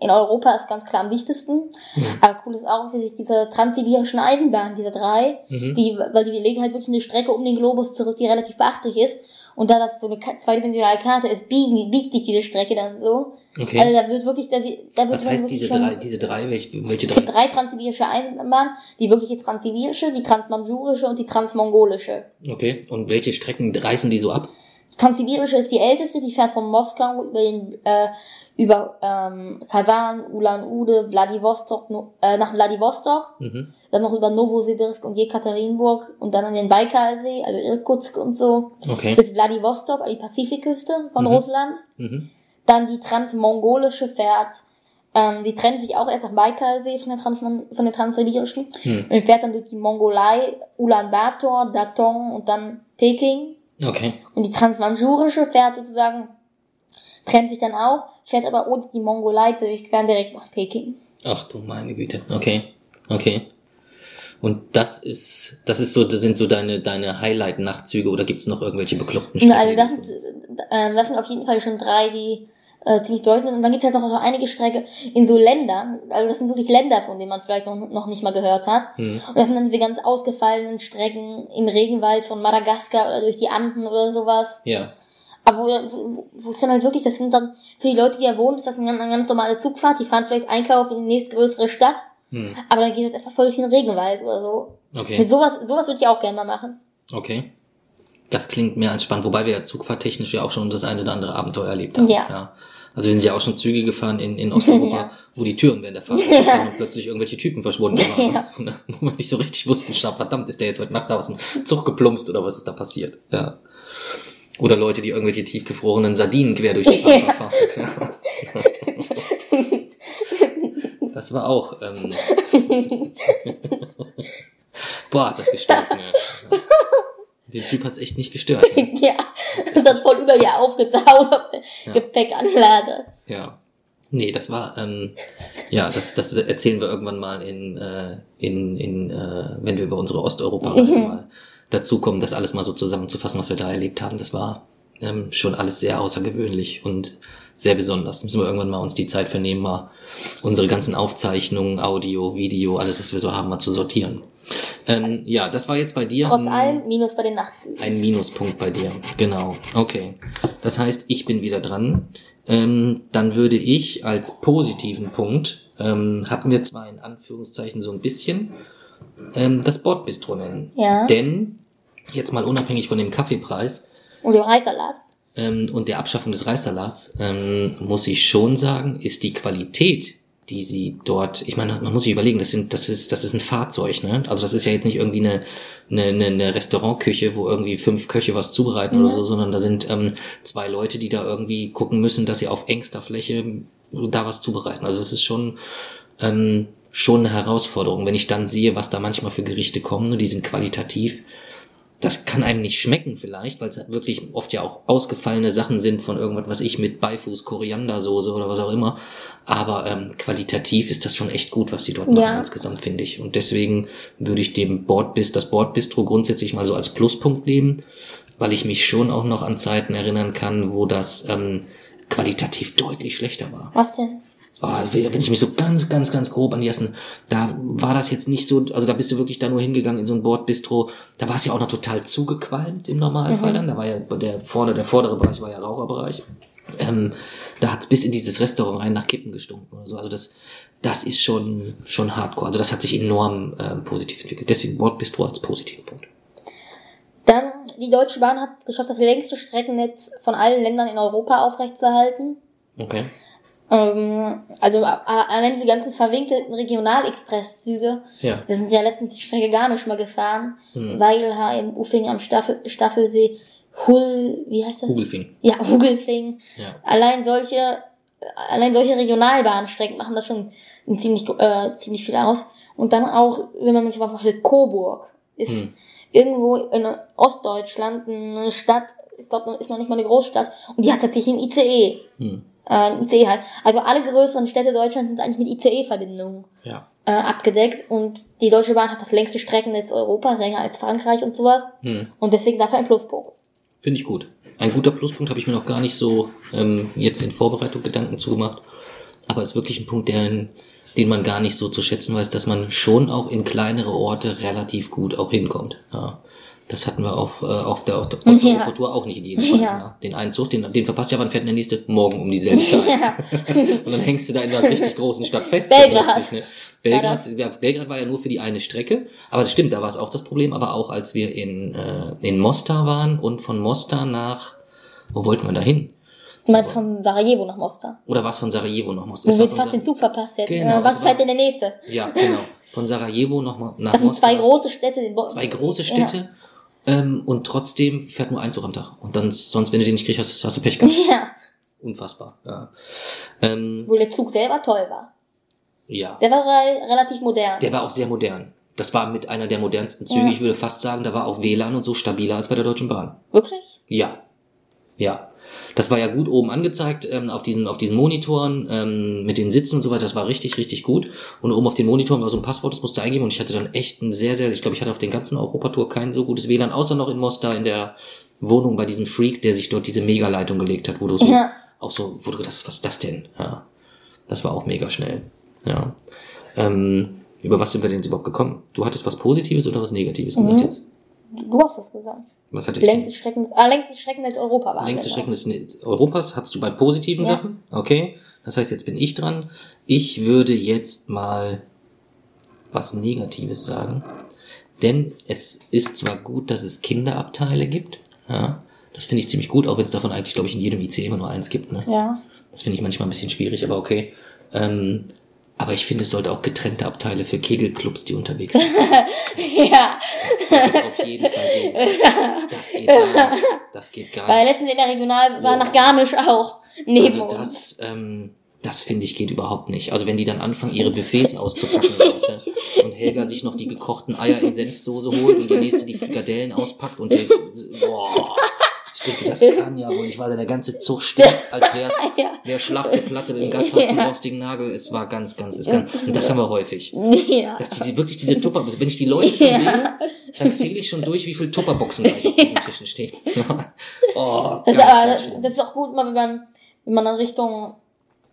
in Europa ist ganz klar am wichtigsten. Mhm. Aber cool ist auch, wie sich diese transsibirischen Eisenbahnen, diese drei, Mhm. die, weil die legen halt wirklich eine Strecke um den Globus zurück, die relativ beachtlich ist. Und da das so eine zweidimensionale Karte ist, biegen, biegt sich diese Strecke dann so. Okay. Also da wird wirklich, da, da wird was heißt wirklich diese drei, diese drei, welche, welche Es drei? gibt drei transsibirische Eisenbahnen, die wirkliche transsibirische, die transmanjurische und die transmongolische. Okay. Und welche Strecken reißen die so ab? Die transsibirische ist die älteste, die fährt von Moskau über den, äh, über ähm, Kasan, Ulan-Ude, Vladivostok, äh, nach Vladivostok, Mhm. dann noch über Novosibirsk und Jekaterinburg und dann an den Baikalsee, also Irkutsk und so, Okay. bis Vladivostok, an die Pazifikküste von Mhm. Russland. Mhm. Dann die transmongolische fährt, ähm, die trennt sich auch erst am Baikalsee von der, Trans von der transsibirischen Hm. und fährt dann durch die Mongolei, Ulaanbaatar, Datong und dann Peking. Okay. Und die transmanjurische fährt sozusagen, trennt sich dann auch, fährt aber ohne die Mongolei durch, quer direkt nach Peking. Ach du meine Güte. Okay. Okay. Und das ist, das ist so, das sind so deine, deine Highlight-Nachtzüge oder gibt's noch irgendwelche bekloppten Na, also das sind, äh, das sind auf jeden Fall schon drei, die äh, ziemlich bedeutend. Und dann gibt es halt noch so einige Strecke in so Ländern, also das sind wirklich Länder, von denen man vielleicht noch, noch nicht mal gehört hat. Hm. Und das sind dann diese ganz ausgefallenen Strecken im Regenwald von Madagaskar oder durch die Anden oder sowas. Ja. Aber wo, wo, es dann halt wirklich, das sind dann, für die Leute, die da wohnen, ist das eine, ganz- eine ganz normale Zugfahrt. Die fahren vielleicht einkaufen in die nächstgrößere Stadt, Hm. aber dann geht es erstmal voll durch den Regenwald oder so. Mit Okay. sowas, sowas würde ich auch gerne mal machen. Okay. Das klingt mehr als spannend, wobei wir ja zugfahrttechnisch ja auch schon das eine oder andere Abenteuer erlebt haben. Ja. Also wir sind ja auch schon Züge gefahren in, in Osteuropa, Ja. wo die Türen während der Fahrt Ja. und plötzlich irgendwelche Typen verschwunden waren. Ja. Wo man nicht so richtig wusste, schau, verdammt, ist der jetzt heute Nacht aus dem Zug geplumpst oder was ist da passiert? Ja. Oder Leute, die irgendwelche tiefgefrorenen Sardinen quer durch die Fahrt Ja. fahren. Ja. Das war auch. Ähm, boah, das gestört, ne? Den Typ hat's echt nicht gestört. Ne? ja, das hat voll über dir aufgetaucht auf der Ja. Gepäckanlage. Ja. Nee, das war, ähm, ja, das, das erzählen wir irgendwann mal in, äh, in, in äh, wenn wir über unsere Osteuropa-Reise Mhm. mal dazu kommen, das alles mal so zusammenzufassen, was wir da erlebt haben. Das war ähm, schon alles sehr außergewöhnlich und sehr besonders. Müssen wir irgendwann mal uns die Zeit vernehmen, mal unsere ganzen Aufzeichnungen, Audio, Video, alles, was wir so haben, mal zu sortieren. Ähm, ja, das war jetzt bei dir. Trotz allem, minus bei den Nachtzügen. ein Minuspunkt bei dir. Genau. Okay. Das heißt, ich bin wieder dran. Ähm, dann würde ich als positiven Punkt, ähm, hatten wir zwar in Anführungszeichen so ein bisschen, ähm, das Bordbistro nennen. Ja. Denn, jetzt mal unabhängig von dem Kaffeepreis Und dem Reissalat. ähm, und der Abschaffung des Reissalats, ähm, muss ich schon sagen, ist die Qualität, die sie dort, ich meine, man muss sich überlegen, das sind, das ist, das ist ein Fahrzeug, ne? Also das ist ja jetzt nicht irgendwie eine, eine, eine, Restaurantküche, wo irgendwie fünf Köche was zubereiten oder Mhm. so, sondern da sind ähm, zwei Leute, die da irgendwie gucken müssen, dass sie auf engster Fläche da was zubereiten. Also es ist schon, ähm, schon eine Herausforderung, wenn ich dann sehe, was da manchmal für Gerichte kommen, und die sind qualitativ das kann einem nicht schmecken vielleicht, weil es wirklich oft ja auch ausgefallene Sachen sind von irgendwas, was ich mit Beifuß, Koriandersoße oder was auch immer. Aber ähm, qualitativ ist das schon echt gut, was die dort machen Ja. insgesamt, finde ich. Und deswegen würde ich dem Bordbist, das Bordbistro grundsätzlich mal so als Pluspunkt nehmen, weil ich mich schon auch noch an Zeiten erinnern kann, wo das ähm, qualitativ deutlich schlechter war. Was denn? Oh, wenn ich mich so ganz, ganz, ganz grob an die ersten, da war das jetzt nicht so, also da bist du wirklich da nur hingegangen in so ein Bordbistro, da war es ja auch noch total zugequalmt im Normalfall Mhm. dann, da war ja der vorne, der vordere Bereich war ja Raucherbereich. Ähm, da hat's bis in dieses Restaurant rein nach Kippen gestunken oder so. Also das, das ist schon, schon hardcore. Also das hat sich enorm ähm, positiv entwickelt. Deswegen Bordbistro als positiven Punkt. Dann, die Deutsche Bahn hat geschafft, das längste Streckennetz von allen Ländern in Europa aufrechtzuerhalten. Okay. Ähm, also allein die ganzen verwinkelten Regionalexpresszüge. Ja. Wir sind ja letztens die Strecke Garmisch mal gefahren. Hm. Weilheim, Uffing am Staffel, Staffelsee, Hull, wie heißt das? Kugelfing. Ja, Hugelfing. Ja. Allein solche, allein solche Regionalbahnstrecken machen das schon ein ziemlich, äh, ziemlich viel aus. Und dann auch, wenn man manchmal vorstellt, Coburg ist Hm. irgendwo in Ostdeutschland eine Stadt, ich glaube, ist noch nicht mal eine Großstadt, und die hat tatsächlich einen ICE. Hm. Äh, ICE halt. Also alle größeren Städte Deutschlands sind eigentlich mit ICE-Verbindungen Ja. äh, abgedeckt und die Deutsche Bahn hat das längste Streckennetz Europas, länger als Frankreich und sowas. Hm. Und deswegen dafür ein Pluspunkt. Finde ich gut. Ein guter Pluspunkt habe ich mir noch gar nicht so ähm, jetzt in Vorbereitung Gedanken zugemacht. Aber ist wirklich ein Punkt, der, den man gar nicht so zu schätzen weiß, dass man schon auch in kleinere Orte relativ gut auch hinkommt. Ja. Das hatten wir auf, äh, auf der, auf der Ja. Auch nicht in jedem Fall. Ja. Ja. Den einen Zug, den, den verpasst ja, wann fährt der nächste? Morgen um dieselbe Zeit. Ja. Und dann hängst du da in einer richtig großen Stadt fest. Belgrad. Ne? Belgrad, ja, Belgrad war ja nur für die eine Strecke. Aber das stimmt, da war es auch das Problem. Aber auch als wir in, äh, in Mostar waren und von Mostar nach, wo wollten wir da hin? Du meinst von Sarajevo nach Mostar. Oder war es von Sarajevo noch Mostar? Willst von fast den Zug verpasst jetzt. Genau, äh, was fährt denn der nächste? Ja, genau. Von Sarajevo noch mal nach Das sind Mostar. zwei große Städte. zwei große Städte. Ähm, und trotzdem fährt nur ein Zug am Tag. Und dann, sonst, wenn du den nicht kriegst, hast, hast du Pech gehabt. Ja. Unfassbar. Ja. Ähm, Wo der Zug selber toll war. ja. Der war re relativ modern. Der war auch sehr modern. Das war mit einer der modernsten Züge. Ja. Ich würde fast sagen, da war auch WLAN und so stabiler als bei der Deutschen Bahn. Wirklich? Ja. Ja. Das war ja gut oben angezeigt ähm, auf diesen auf diesen Monitoren ähm, mit den Sitzen und so weiter. Das war richtig richtig gut. Und oben auf den Monitoren war so ein Passwort, das musste eingeben und ich hatte dann echt ein sehr sehr. Ich glaube, ich hatte auf den ganzen Europatour kein so gutes WLAN, außer noch in Mostar in der Wohnung bei diesem Freak, der sich dort diese Megaleitung gelegt hat, wo du so Ja. auch so, wo du gedacht hast, was ist das denn? Ja. Das war auch mega schnell. Ja. Ähm, über was sind wir denn jetzt überhaupt gekommen? Du hattest was Positives oder was Negatives Mhm. gesagt jetzt? Du hast das gesagt. Was hatte ich denn? Längstes Strecken, ah, längstes Streckennetz Europa war. Längste. Strecken des Europas hast du bei positiven Ja. Sachen? Okay. Das heißt, jetzt bin ich dran. Ich würde jetzt mal was Negatives sagen. Denn es ist zwar gut, dass es Kinderabteile gibt. Ja. Das finde ich ziemlich gut, auch wenn es davon eigentlich, glaube ich, in jedem IC immer nur eins gibt. Ne? Ja. Das finde ich manchmal ein bisschen schwierig, aber okay. Ähm, aber ich finde, es sollte auch getrennte Abteile für Kegelclubs, die unterwegs sind. ja. Das es auf jeden Fall geben. Das geht gar nicht. Das geht gar Weil nicht. letztens in der Regionalbahn Boah. nach Garmisch auch. Neben Also das, ähm, Das finde ich geht überhaupt nicht. Also wenn die dann anfangen, ihre Buffets auszupacken weißt du, und Helga sich noch die gekochten Eier in Senfsoße holt und die nächste die Frikadellen auspackt und die, boah, ich denke, das kann ja wohl nicht, weil der ganze Zug stirbt, als wär's Ja. der Schlachteplatte im Gasthaus zum Ja. rostigen Nagel. Es war ganz, ganz, ist ganz und das haben wir häufig. Ja. Dass die, die wirklich diese Tupper, wenn ich die Leute schon Ja. sehe, dann zähle ich schon durch, wie viele Tupperboxen gleich auf diesen Tischen stehen. oh, Das, ganz, aber, ganz das, das ist auch gut, mal, wenn man, wenn man dann Richtung,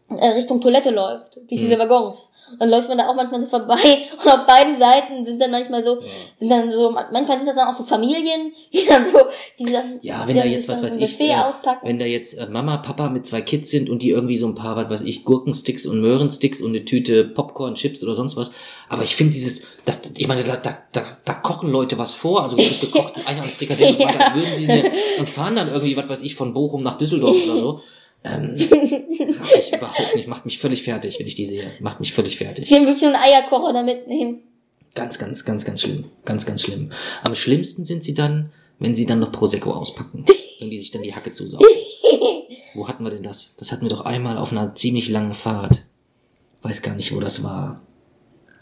äh, Richtung Toilette läuft, durch diese Mhm. Waggons. Dann läuft man da auch manchmal so vorbei und auf beiden Seiten sind dann manchmal so, Ja. sind dann so, manchmal sind das dann auch so Familien, die dann so, die dann, Ja, wenn da jetzt, was weiß so ich, äh, wenn da jetzt äh, Mama, Papa mit zwei Kids sind und die irgendwie so ein paar, was weiß ich, Gurkensticks und Möhrensticks und eine Tüte Popcorn, Chips oder sonst was. Aber ich finde dieses, das, ich meine, da, da, da, da kochen Leute was vor, also mit gekochten Eier und Frikadellen eine, und fahren dann irgendwie, was weiß ich, von Bochum nach Düsseldorf oder so. Ähm, ich überhaupt nicht, macht mich völlig fertig, wenn ich die sehe. Macht mich völlig fertig. Ich will wirklich so einen Eierkocher da mitnehmen. Ganz, ganz, ganz, ganz schlimm. Ganz, ganz schlimm. Am schlimmsten sind sie dann, wenn sie dann noch Prosecco auspacken. wenn die sich dann die Hacke zusaugen. Wo hatten wir denn das? Das hatten wir doch einmal auf einer ziemlich langen Fahrt. Weiß gar nicht, wo das war.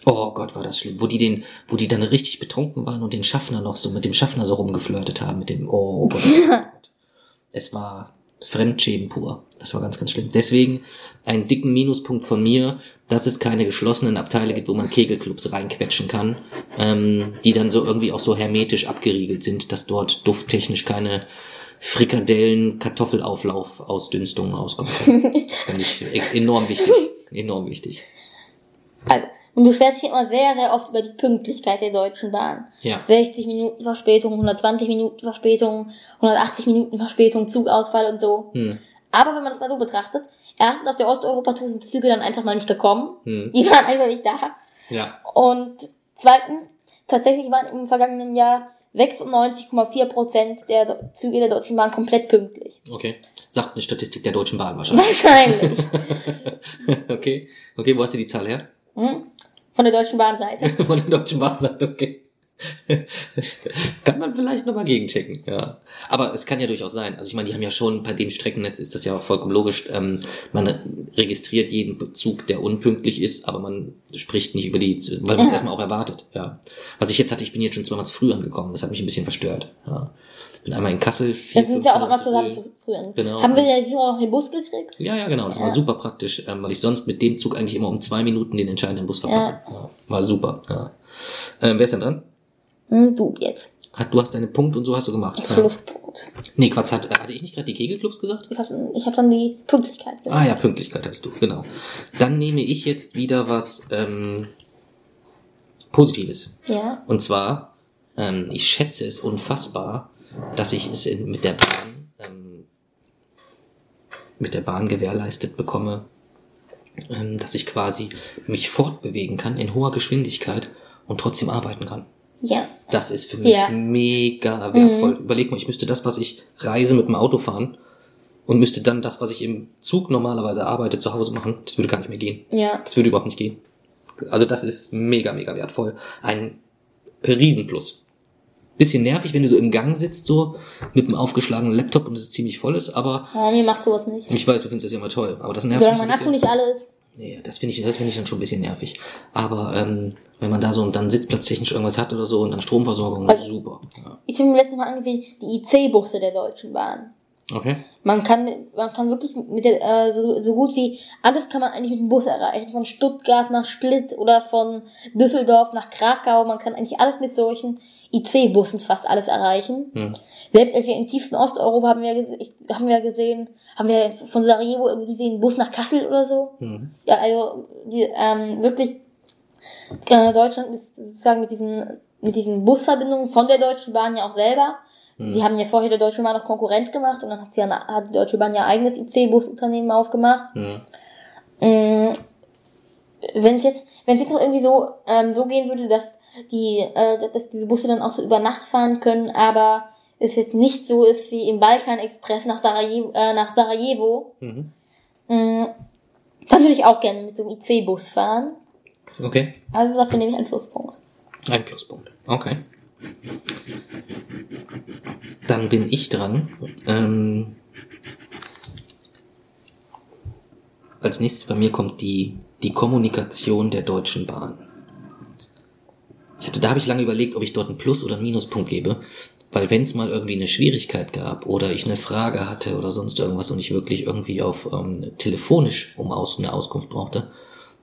Oh Gott, war das schlimm. Wo die den, wo die dann richtig betrunken waren und den Schaffner noch so, mit dem Schaffner so rumgeflirtet haben, mit dem, oh Gott. Oh Gott. Es war Fremdschämen pur. Das war ganz, ganz schlimm. Deswegen einen dicken Minuspunkt von mir, dass es keine geschlossenen Abteile gibt, wo man Kegelclubs reinquetschen kann, ähm, die dann so irgendwie auch so hermetisch abgeriegelt sind, dass dort dufttechnisch keine Frikadellen, Kartoffelauflauf, Ausdünstungen rauskommen können. Das finde ich e- enorm wichtig. Enorm wichtig. Also, man beschwert sich immer sehr, sehr oft über die Pünktlichkeit der Deutschen Bahn. Ja. 60 Minuten Verspätung, 120 Minuten Verspätung, 180 Minuten Verspätung, Zugausfall und so. Hm. Aber wenn man das mal so betrachtet, erstens auf der Osteuropa-Tour sind Züge dann einfach mal nicht gekommen. Hm. Die waren einfach nicht da. Ja. Und zweitens, tatsächlich waren im vergangenen Jahr 96,4 Prozent der Do- Züge der Deutschen Bahn komplett pünktlich. Okay. Sagt eine Statistik der Deutschen Bahn wahrscheinlich. Wahrscheinlich. okay. Okay, wo hast du die Zahl her? Hm? Von der Deutschen Bahn-Seite. Von der Deutschen Bahn sagt, okay. Kann man vielleicht nochmal gegenchecken, ja. Aber es kann ja durchaus sein. Also ich meine, die haben ja schon, bei dem Streckennetz ist das ja auch vollkommen logisch, ähm, man registriert jeden Zug, der unpünktlich ist, aber man spricht nicht über die, weil man es Ja. erstmal auch erwartet, ja. Was ich jetzt hatte, ich bin jetzt schon zweimal zu früh angekommen, das hat mich ein bisschen verstört, ja. Bin einmal in Kassel, vier, Da sind wir auch immer zu zusammen zu früh. an- Genau. Haben wir ja hier auch noch den Bus gekriegt? Ja, ja, genau. Das Ja. war super praktisch, ähm, weil ich sonst mit dem Zug eigentlich immer um zwei Minuten den entscheidenden Bus verpasse. Ja. War super. Ja. Ähm, wer ist denn dran? Hm, du jetzt. Hat, du hast deinen Punkt und so hast du gemacht. Ja. Pluspunkt. Nee, Quatsch, hat, hatte ich nicht gerade die Kegelclubs gesagt? Ich habe ich hab dann die Pünktlichkeit gesagt. Ah ja, Pünktlichkeit hattest du, genau. Dann nehme ich jetzt wieder was ähm, Positives. Ja. Und zwar, ähm, ich schätze es unfassbar, dass ich es in, mit der Bahn ähm, mit der Bahn gewährleistet bekomme, ähm, dass ich quasi mich fortbewegen kann in hoher Geschwindigkeit und trotzdem arbeiten kann. Ja. Das ist für mich Ja. mega wertvoll. Überleg mal, ich müsste das, was ich reise, mit dem Auto fahren und müsste dann das, was ich im Zug normalerweise arbeite, zu Hause machen. Das würde gar nicht mehr gehen. Ja. Das würde überhaupt nicht gehen. Also das ist mega, mega wertvoll. Ein Riesenplus. Bisschen nervig, wenn du so im Gang sitzt, so mit einem aufgeschlagenen Laptop und es ziemlich voll ist, aber Aber mir macht sowas nicht. ich weiß, du findest das ja immer toll, aber das nervt Solange mich mein ein Akku nicht alle ist. Nee, das finde ich, das finde ich dann schon ein bisschen nervig. Aber ähm, wenn man da so dann sitzplatztechnisch irgendwas hat oder so und dann Stromversorgung, Also- super. Ja. Ich habe mir letztes Mal angesehen, die IC-Busse der Deutschen Bahn. Okay. Man kann, man kann wirklich mit der, äh, so, so gut wie alles kann man eigentlich mit dem Bus erreichen. Von Stuttgart nach Split oder von Düsseldorf nach Krakau. Man kann eigentlich alles mit solchen IC-Bussen fast alles erreichen. Hm. Selbst als wir im tiefsten Osteuropa haben wir, haben wir gesehen, haben wir von Sarajevo irgendwie gesehen, einen Bus nach Kassel oder so. Mhm. Ja, also die, ähm, wirklich äh, Deutschland ist sozusagen mit diesen mit diesen Busverbindungen von der Deutschen Bahn ja auch selber. Mhm. Die haben ja vorher der Deutschen Bahn noch Konkurrenz gemacht und dann hat sie ja, hat die Deutsche Bahn ja eigenes IC-Busunternehmen aufgemacht. Mhm. Mm, Wenn es jetzt, wenn es jetzt noch irgendwie so ähm, so gehen würde, dass die, äh, dass diese Busse dann auch so über Nacht fahren können, aber es jetzt nicht so ist wie im Balkan Express nach Sarajevo, äh, nach Sarajevo, Mhm. mm, dann würde ich auch gerne mit so einem IC-Bus fahren. Okay. Also dafür nehme ich einen Pluspunkt. Ein Pluspunkt. Okay. Dann bin ich dran. Ähm, als als nächstes bei mir kommt die, die Kommunikation der Deutschen Bahn. Ich hatte, da habe ich lange überlegt, ob ich dort einen Plus- oder einen Minuspunkt gebe. Weil wenn es mal irgendwie eine Schwierigkeit gab oder ich eine Frage hatte oder sonst irgendwas und ich wirklich irgendwie auf ähm, telefonisch um aus, eine Auskunft brauchte,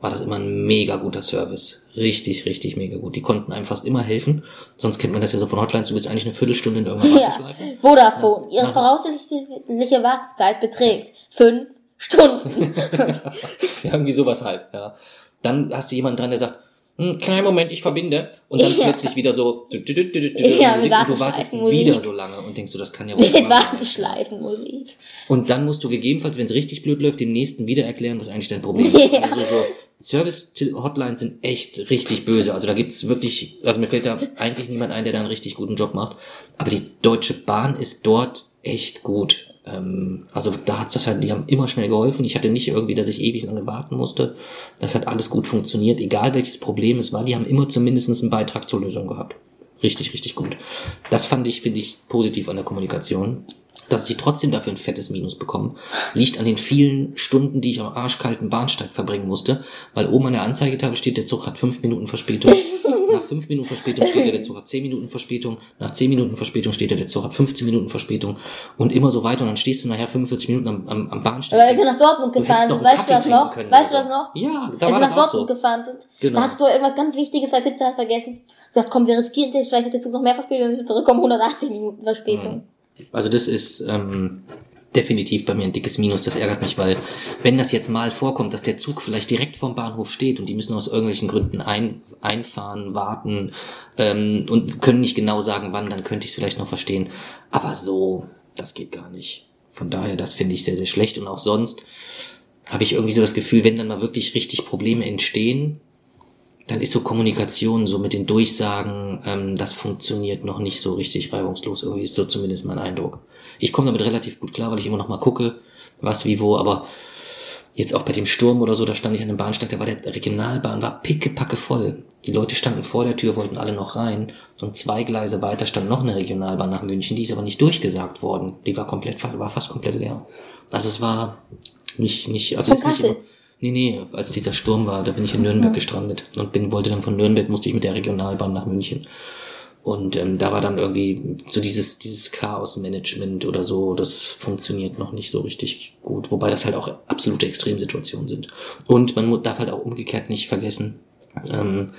war das immer ein mega guter Service. Richtig, richtig mega gut. Die konnten einem fast immer helfen. Sonst kennt man das ja so von Hotlines, du bist eigentlich eine Viertelstunde in irgendeiner Ja. Vodafone. Ihre Ja. voraussichtliche Wartezeit beträgt fünf Stunden. Ja, irgendwie sowas halt, ja. Dann hast du jemanden dran, der sagt, kleinen Moment, ich verbinde. Und dann Ja. plötzlich wieder so, du, du, du, Ja, Musik, und du wartest wieder so lange und denkst du, das kann ja wohl nicht wahr sein. Warteschleifenmusik. Und dann musst du gegebenenfalls, wenn es richtig blöd läuft, dem nächsten wieder erklären, was eigentlich dein Problem ist. Ja. Also so Service-Hotlines sind echt richtig böse. Also da gibt's wirklich, also mir fällt da eigentlich niemand ein, der da einen richtig guten Job macht. Aber die Deutsche Bahn ist dort echt gut. Ähm, also da hat's das halt, die haben immer schnell geholfen. Ich hatte nicht irgendwie, dass ich ewig lange warten musste. Das hat alles gut funktioniert, egal welches Problem es war. Die haben immer zumindest einen Beitrag zur Lösung gehabt. Richtig, richtig gut. Das fand ich, finde ich, positiv an der Kommunikation. Dass sie trotzdem dafür ein fettes Minus bekommen, liegt an den vielen Stunden, die ich am arschkalten Bahnsteig verbringen musste, weil oben an der Anzeigetafel steht, der Zug hat fünf Minuten Verspätung. Nach fünf Minuten Verspätung steht der, der Zug hat zehn Minuten Verspätung. Nach zehn Minuten Verspätung steht der, der Zug hat 15 Minuten Verspätung. Und immer so weiter. Und dann stehst du nachher 45 Minuten am, am, am Bahnsteig. Aber als wir nach Dortmund Du gefahren sind, weißt du das noch? können Weißt du das noch? Ja, da als war wir nach Dortmund so. gefahren sind, Genau. da hast du irgendwas ganz Wichtiges bei Pizza vergessen. Gesagt, komm, wir riskieren das, vielleicht hat der Zug noch mehr Verspätung, dann ist zurückkommen, 180 Minuten Verspätung. Also das ist ähm, definitiv bei mir ein dickes Minus. Das ärgert mich, weil wenn das jetzt mal vorkommt, dass der Zug vielleicht direkt vorm Bahnhof steht und die müssen aus irgendwelchen Gründen ein, einfahren, warten ähm, und können nicht genau sagen, wann, dann könnte ich es vielleicht noch verstehen. Aber so, das geht gar nicht. Von daher, das finde ich sehr, sehr schlecht. Und auch sonst habe ich irgendwie so das Gefühl, wenn dann mal wirklich richtig Probleme entstehen, dann ist so Kommunikation so mit den Durchsagen, ähm, das funktioniert noch nicht so richtig reibungslos. Irgendwie ist so zumindest mein Eindruck. Ich komme damit relativ gut klar, weil ich immer noch mal gucke, was wie wo, aber jetzt auch bei dem Sturm oder so, da stand ich an dem Bahnsteig, da war der Regionalbahn, war pickepacke voll. Die Leute standen vor der Tür, wollten alle noch rein. Und zwei Gleise weiter stand noch eine Regionalbahn nach München, die ist aber nicht durchgesagt worden. Die war komplett, war fast komplett leer. Also es war nicht, nicht, also Von ist nicht Kassel? immer, Nee, nee, als dieser Sturm war, da bin ich in Nürnberg gestrandet und bin, wollte dann von Nürnberg, musste ich mit der Regionalbahn nach München. Und ähm, da war dann irgendwie so dieses, dieses Chaos-Management oder so, das funktioniert noch nicht so richtig gut, wobei das halt auch absolute Extremsituationen sind. Und man darf halt auch umgekehrt nicht vergessen, ähm,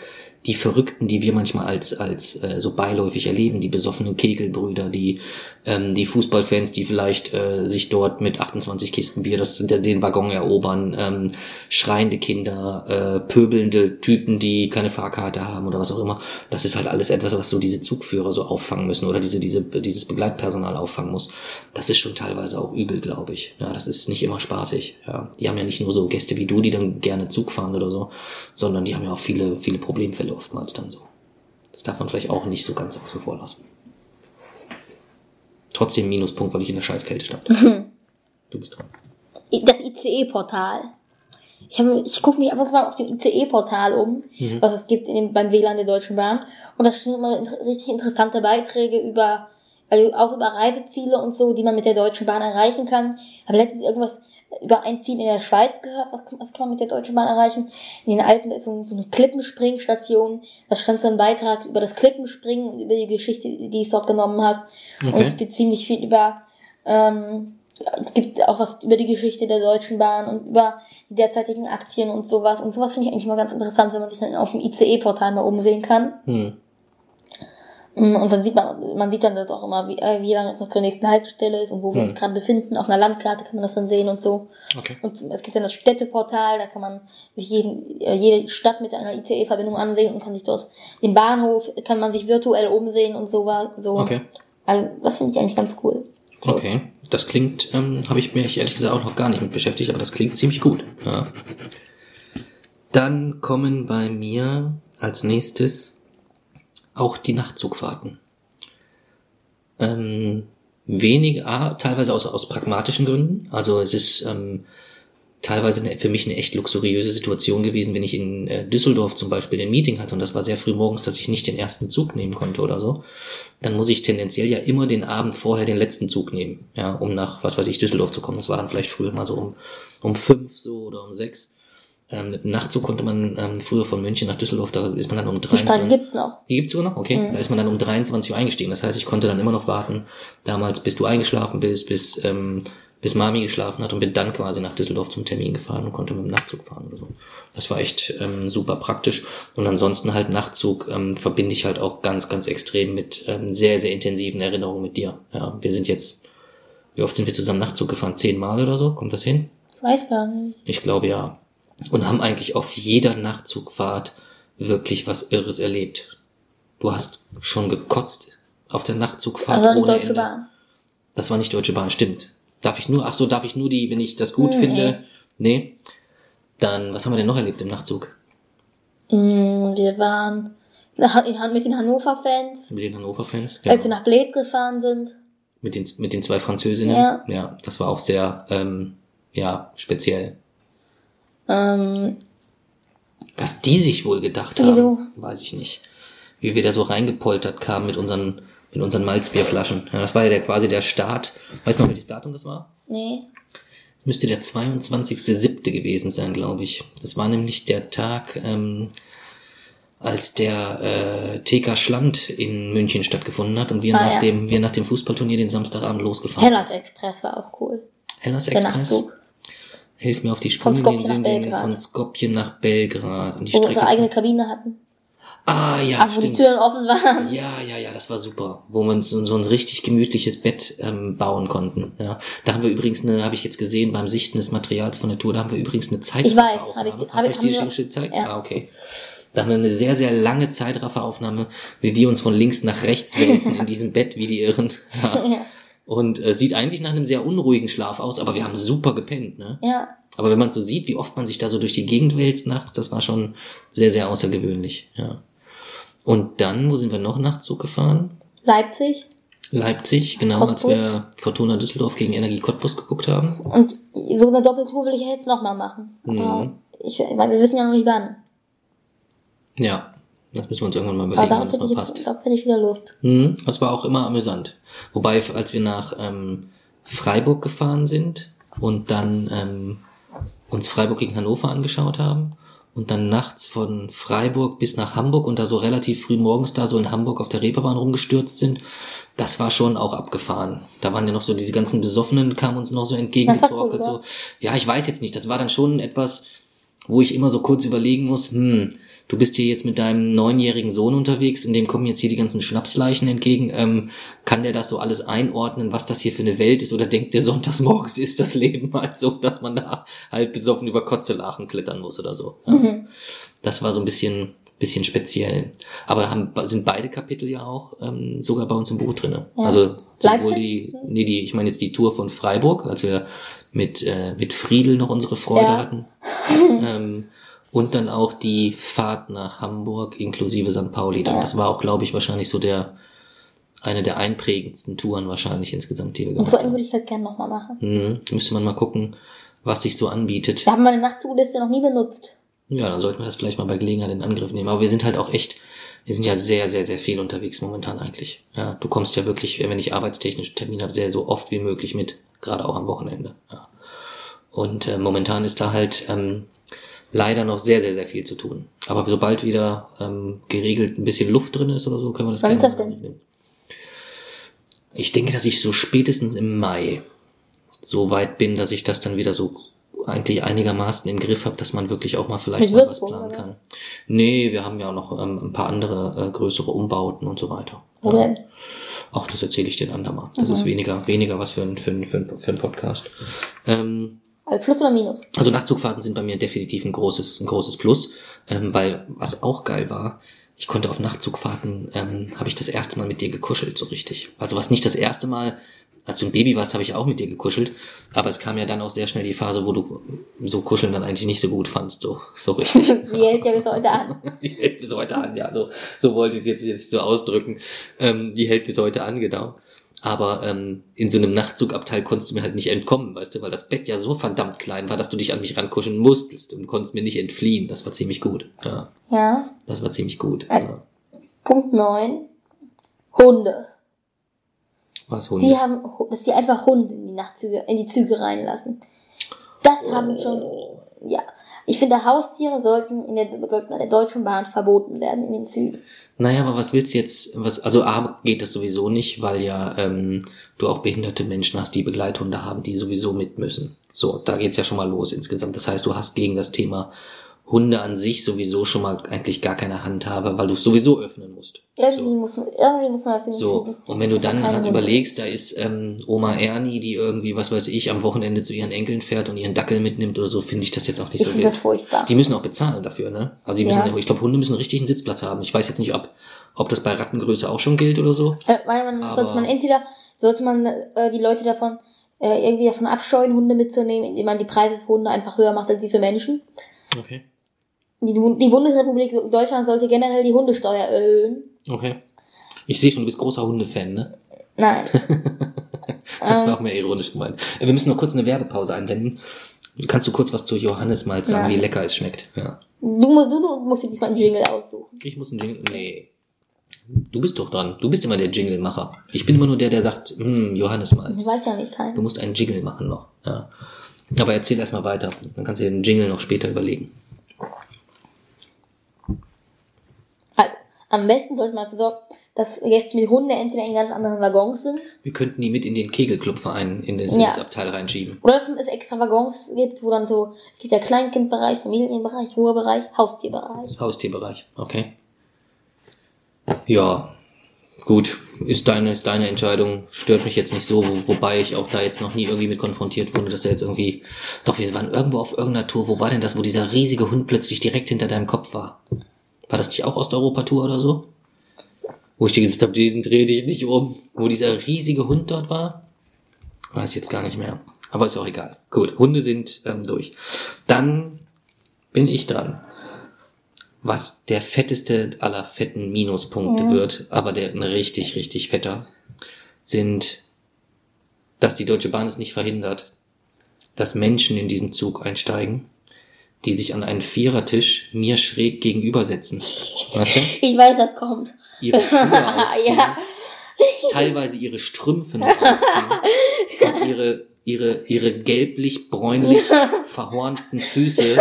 die Verrückten, die wir manchmal als, als äh, so beiläufig erleben, die besoffenen Kegelbrüder, die, ähm, die Fußballfans, die vielleicht äh, sich dort mit 28 Kisten Bier das, den Waggon erobern, ähm, schreiende Kinder, äh, pöbelnde Typen, die keine Fahrkarte haben oder was auch immer. Das ist halt alles etwas, was so diese Zugführer so auffangen müssen oder diese, diese, dieses Begleitpersonal auffangen muss. Das ist schon teilweise auch übel, glaube ich. Ja, das ist nicht immer spaßig. Ja, die haben ja nicht nur so Gäste wie du, die dann gerne Zug fahren oder so, sondern die haben ja auch viele, viele Problemfälle oftmals dann so. Das darf man vielleicht auch nicht so ganz außen vor lassen. Trotzdem Minuspunkt, weil ich in der Scheißkälte stand. Du bist dran. Das ICE-Portal. Ich, hab- ich gucke mich einfach mal auf dem ICE-Portal um, Mhm. was es gibt in dem, beim WLAN der Deutschen Bahn. Und da stehen immer inter richtig interessante Beiträge über, also auch über Reiseziele und so, die man mit der Deutschen Bahn erreichen kann. Habe letztens irgendwas über ein Ziel in der Schweiz gehört, was, kann- was kann man mit der Deutschen Bahn erreichen. In den Alpen ist so, so eine Klippenspringstation. Da stand so ein Beitrag über das Klippenspringen und über die Geschichte, die es dort genommen hat. Und Okay. es gibt ziemlich viel über, ähm, es gibt auch was über die Geschichte der Deutschen Bahn und über die derzeitigen Aktien und sowas. Und sowas finde ich eigentlich mal ganz interessant, wenn man sich dann auf dem ICE-Portal mal umsehen kann. Hm. Mm, Und dann sieht man, man sieht dann dort auch immer, wie, äh, wie lange es noch zur nächsten Haltestelle ist und wo wir Hm. uns gerade befinden. Auf einer Landkarte kann man das dann sehen und so. Okay. Und es gibt dann das Städteportal, da kann man sich jeden, äh, jede Stadt mit einer ICE-Verbindung ansehen und kann sich dort den Bahnhof, kann man sich virtuell umsehen und so war so. Okay. Also das finde ich eigentlich ganz cool. Okay. Das klingt, ähm, habe ich mich ehrlich gesagt auch noch gar nicht mit beschäftigt, aber das klingt ziemlich gut. Ja. Dann kommen bei mir als nächstes auch die Nachtzugfahrten. Ähm, wenig, ah, teilweise aus, aus pragmatischen Gründen. Also es ist ähm, teilweise eine, für mich eine echt luxuriöse Situation gewesen, wenn ich in äh, Düsseldorf zum Beispiel ein Meeting hatte und das war sehr früh morgens, dass ich nicht den ersten Zug nehmen konnte oder so. dann muss ich tendenziell ja immer den Abend vorher den letzten Zug nehmen, ja, um nach, was weiß ich, Düsseldorf zu kommen. Das war dann vielleicht früher mal so um, um fünf so oder um sechs. Ähm, mit dem Nachtzug konnte man ähm, früher von München nach Düsseldorf, da ist man dann um Die Strecke 23 gibt's noch. Die gibt's sogar noch? Okay. Mhm. Da ist man dann um 23 Uhr eingestiegen. Das heißt, ich konnte dann immer noch warten, damals, bis du eingeschlafen bist, bis, ähm, bis Mami geschlafen hat und bin dann quasi nach Düsseldorf zum Termin gefahren und konnte mit dem Nachtzug fahren oder so. Das war echt ähm, super praktisch. Und ansonsten halt Nachtzug ähm, verbinde ich halt auch ganz, ganz extrem mit ähm, sehr, sehr intensiven Erinnerungen mit dir. Ja, wir sind jetzt, wie oft sind wir zusammen Nachtzug gefahren? Zehnmal oder so? Kommt das hin? Ich weiß gar nicht. Ich glaube ja. Und haben eigentlich auf jeder Nachtzugfahrt wirklich was Irres erlebt. Du hast schon gekotzt auf der Nachtzugfahrt die ohne Deutsche Ende. Bahn. Das war nicht Deutsche Bahn, stimmt. Darf ich nur, ach so, darf ich nur die, wenn ich das gut Nee. finde? Nee. Dann, was haben wir denn noch erlebt im Nachtzug? Mm, Wir waren mit den Hannover-Fans, Mit den Hannover-Fans? als wir nach Bled gefahren sind. Mit den, mit den zwei Französinnen? Ja. Ja, das war auch sehr, ähm, ja, speziell. Ähm, Was die sich wohl gedacht Wieso? haben, weiß ich nicht. Wie wir da so reingepoltert kamen mit unseren, mit unseren Malzbierflaschen. Ja, das war ja der, quasi der Start. Weißt du noch, welches Datum das war? nee. Müsste der 22.07. gewesen sein, glaube ich. Das war nämlich der Tag, ähm, als der äh, TK Schland in München stattgefunden hat und wir, Ah, nach, ja. dem, wir nach dem Fußballturnier den Samstagabend losgefahren Hellas Express war auch cool. Hellas Der Express. Nachtzug. Hilf mir auf die Von Sprünge. Skopje nach Belgrad. Von Skopje nach Belgrad. Und die Wo wir Strecke. unsere eigene Kabine hatten. ah, ja, Ach, wo die stimmt. Türen offen waren. Ja, ja, ja, das war super, wo wir uns so, ein richtig gemütliches Bett ähm, bauen konnten. Ja, da haben wir übrigens eine, habe ich jetzt gesehen beim Sichten des Materials von der Tour, da haben wir übrigens eine Zeit. Ich weiß, hab ich- hab hab ich- ich die wir- schon gezeigt? ja. Ah, okay. Da haben wir eine sehr, sehr lange Zeitrafferaufnahme, wie wir uns von links nach rechts wälzen in diesem Bett wie die Irren. Ja. Ja. Und äh, sieht eigentlich nach einem sehr unruhigen Schlaf aus, aber wir haben super gepennt, ne? ja. Aber wenn man so sieht, wie oft man sich da so durch die Gegend wälzt nachts, das war schon sehr, sehr außergewöhnlich, ja. Und dann, wo sind wir noch Nachtzug gefahren? Leipzig. Leipzig, genau, als Cottbus. wir Fortuna Düsseldorf gegen Energie Cottbus geguckt haben. Und so eine Doppeltour will ich ja jetzt nochmal machen. Aber Mhm. ich, weil wir wissen ja noch nicht wann. Ja, das müssen wir uns irgendwann mal Aber überlegen, wann das passt. darauf hätte ich wieder Lust. Mhm, das war auch immer amüsant. Wobei, als wir nach ähm, Freiburg gefahren sind und dann ähm, uns Freiburg gegen Hannover angeschaut haben und dann nachts von Freiburg bis nach Hamburg und da so relativ früh morgens da so in Hamburg auf der Reeperbahn rumgestürzt sind, das war schon auch abgefahren. Da waren ja noch so diese ganzen Besoffenen, kamen uns noch so entgegengetorkelt. War so. cool, Ja, ich weiß jetzt nicht, das war dann schon etwas, wo ich immer so kurz überlegen muss, hm, du bist hier jetzt mit deinem neunjährigen Sohn unterwegs und dem kommen jetzt hier die ganzen Schnapsleichen entgegen. Ähm, kann der das so alles einordnen, was das hier für eine Welt ist? Oder denkt der sonntags morgens ist das Leben halt so, dass man da halt besoffen über Kotzelachen klettern muss oder so? Ja. Mhm. Das war so ein bisschen, bisschen speziell. Aber haben, sind beide Kapitel ja auch ähm, sogar bei uns im Buch drinne. Ja. Also sowohl Leipzig? die, nee, die, ich meine jetzt die Tour von Freiburg, als wir mit, äh, mit Friedel noch unsere Freude Ja. hatten. ähm, und dann auch die Fahrt nach Hamburg inklusive St. Pauli. Dann. Ja. Das war auch, glaube ich, wahrscheinlich so der eine der einprägendsten Touren wahrscheinlich insgesamt, die wir Und gemacht so einen haben. würde ich halt gerne nochmal machen. Mhm. Müsste man mal gucken, was sich so anbietet. Wir haben meine Nachtzugliste noch nie benutzt. Ja, dann sollten wir das vielleicht mal bei Gelegenheit in Angriff nehmen. Aber wir sind halt auch echt, wir sind ja sehr, sehr, sehr viel unterwegs momentan eigentlich. Ja, du kommst ja wirklich, wenn ich arbeitstechnische Termine habe, sehr so oft wie möglich mit, gerade auch am Wochenende. Ja. Und äh, momentan ist da halt ähm, leider noch sehr, sehr, sehr viel zu tun. Aber sobald wieder ähm, geregelt ein bisschen Luft drin ist oder so, können wir das Wann gerne ist das denn? Ich denke, dass ich so spätestens im Mai so weit bin, dass ich das dann wieder so eigentlich einigermaßen im Griff habe, dass man wirklich auch mal vielleicht mal was planen kann. Nee, wir haben ja auch noch ähm, ein paar andere äh, größere Umbauten und so weiter. Wo ja. Auch das erzähle ich dir ein andermal. Das Mhm. ist weniger, weniger was für ein, für ein, für ein, für ein Podcast. Ähm, Also Plus oder Minus? also Nachtzugfahrten sind bei mir definitiv ein großes, ein großes Plus, ähm, weil was auch geil war, ich konnte auf Nachtzugfahrten, ähm, habe ich das erste Mal mit dir gekuschelt, so richtig. Also was nicht das erste Mal, als du ein Baby warst, habe ich auch mit dir gekuschelt, aber es kam ja dann auch sehr schnell die Phase, wo du so Kuscheln dann eigentlich nicht so gut fandst, so, so richtig. Die hält ja bis heute an. Die hält bis heute an, ja. So, so wollte ich es jetzt, jetzt so ausdrücken. Ähm, die hält bis heute an, genau. Aber ähm, in so einem Nachtzugabteil konntest du mir halt nicht entkommen, weißt du, weil das Bett ja so verdammt klein war, dass du dich an mich rankuscheln musstest und konntest mir nicht entfliehen. Das war ziemlich gut. Ja, Ja. das war ziemlich gut. Äh. Ja. Punkt 9. Hunde. Was Hunde? Die haben, dass die einfach Hunde in die Nachtzüge, in die Züge reinlassen. Das haben schon, Oh. ja. Ich finde, Haustiere sollten in der, sollten an der Deutschen Bahn verboten werden in den Zügen. Naja, aber was willst du jetzt, was, also A geht das sowieso nicht, weil ja ähm, du auch behinderte Menschen hast, die Begleithunde haben, die sowieso mit müssen. So, da geht's ja schon mal los insgesamt. Das heißt, du hast gegen das Thema Hunde an sich sowieso schon mal eigentlich gar keine Handhabe, weil du es sowieso öffnen musst. Irgendwie, So. muss, man, irgendwie muss man das So, hinkriegen. und wenn du dann halt überlegst, da ist ähm, Oma Ernie, die irgendwie, was weiß ich, am Wochenende zu ihren Enkeln fährt und ihren Dackel mitnimmt oder so, finde ich das jetzt auch nicht Ich so finde das wild. furchtbar. Die müssen auch bezahlen dafür, ne? Also die müssen, Ja. ich glaube, Hunde müssen richtig einen Sitzplatz haben. Ich weiß jetzt nicht, ob, ob das bei Rattengröße auch schon gilt oder so. Äh, weil man, Aber- sollte man entweder, sollte man äh, die Leute davon, äh, irgendwie davon abscheuen, Hunde mitzunehmen, indem man die Preise für Hunde einfach höher macht als die für Menschen. Okay. Die, die Bundesrepublik Deutschland sollte generell die Hundesteuer erhöhen. Okay. Ich sehe schon, du bist großer Hundefan, ne? Nein. Das war auch mehr ironisch gemeint. Äh, Wir müssen noch kurz eine Werbepause einblenden. Kannst du kurz was zu Johannesmalz sagen, Ja. wie lecker es schmeckt? Ja. Du, du, du musst dir diesmal einen Jingle aussuchen. Ich muss einen Jingle. Nee. Du bist doch dran. Du bist immer der Jingle-Macher. Ich bin immer nur der, der sagt, hm, Johannesmalz. Das weiß ja nicht Du keiner. musst einen Jingle machen noch. Ja. Aber erzähl erst mal weiter. Dann kannst du dir den Jingle noch später überlegen. Also, am besten sollte man dafür sorgen, dass Gäste mit Hunden entweder in ganz anderen Waggons sind Wir könnten die mit in den Kegelclubverein in das, Ja. in das Abteil reinschieben. oder dass es extra Waggons gibt, wo dann so, es gibt ja Kleinkindbereich, Familienbereich, Ruhebereich, Haustierbereich. Haustierbereich, okay. Ja, gut, ist deine, ist deine Entscheidung, stört mich jetzt nicht so, wo, wobei ich auch da jetzt noch nie irgendwie mit konfrontiert wurde, dass er jetzt irgendwie, doch, wir waren irgendwo auf irgendeiner Tour, wo war denn das, wo dieser riesige Hund plötzlich direkt hinter deinem Kopf war? War das nicht auch Osteuropa-Tour oder so? Wo ich dir gesagt habe, Jason, dreh dich nicht um, wo dieser riesige Hund dort war? Weiß ich jetzt gar nicht mehr. Aber ist auch egal. Gut, Hunde sind ähm, durch. Dann bin ich dran was der fetteste aller fetten Minuspunkte Ja. wird, aber der ein richtig, richtig fetter, sind, dass die Deutsche Bahn es nicht verhindert, dass Menschen in diesen Zug einsteigen, die sich an einen Vierertisch mir schräg gegenübersetzen. Weißt du? Ich weiß, das kommt. Ihre Schuhe ausziehen, ja. teilweise ihre Strümpfe noch ausziehen und ihre, ihre, ihre gelblich-bräunlich verhornten Füße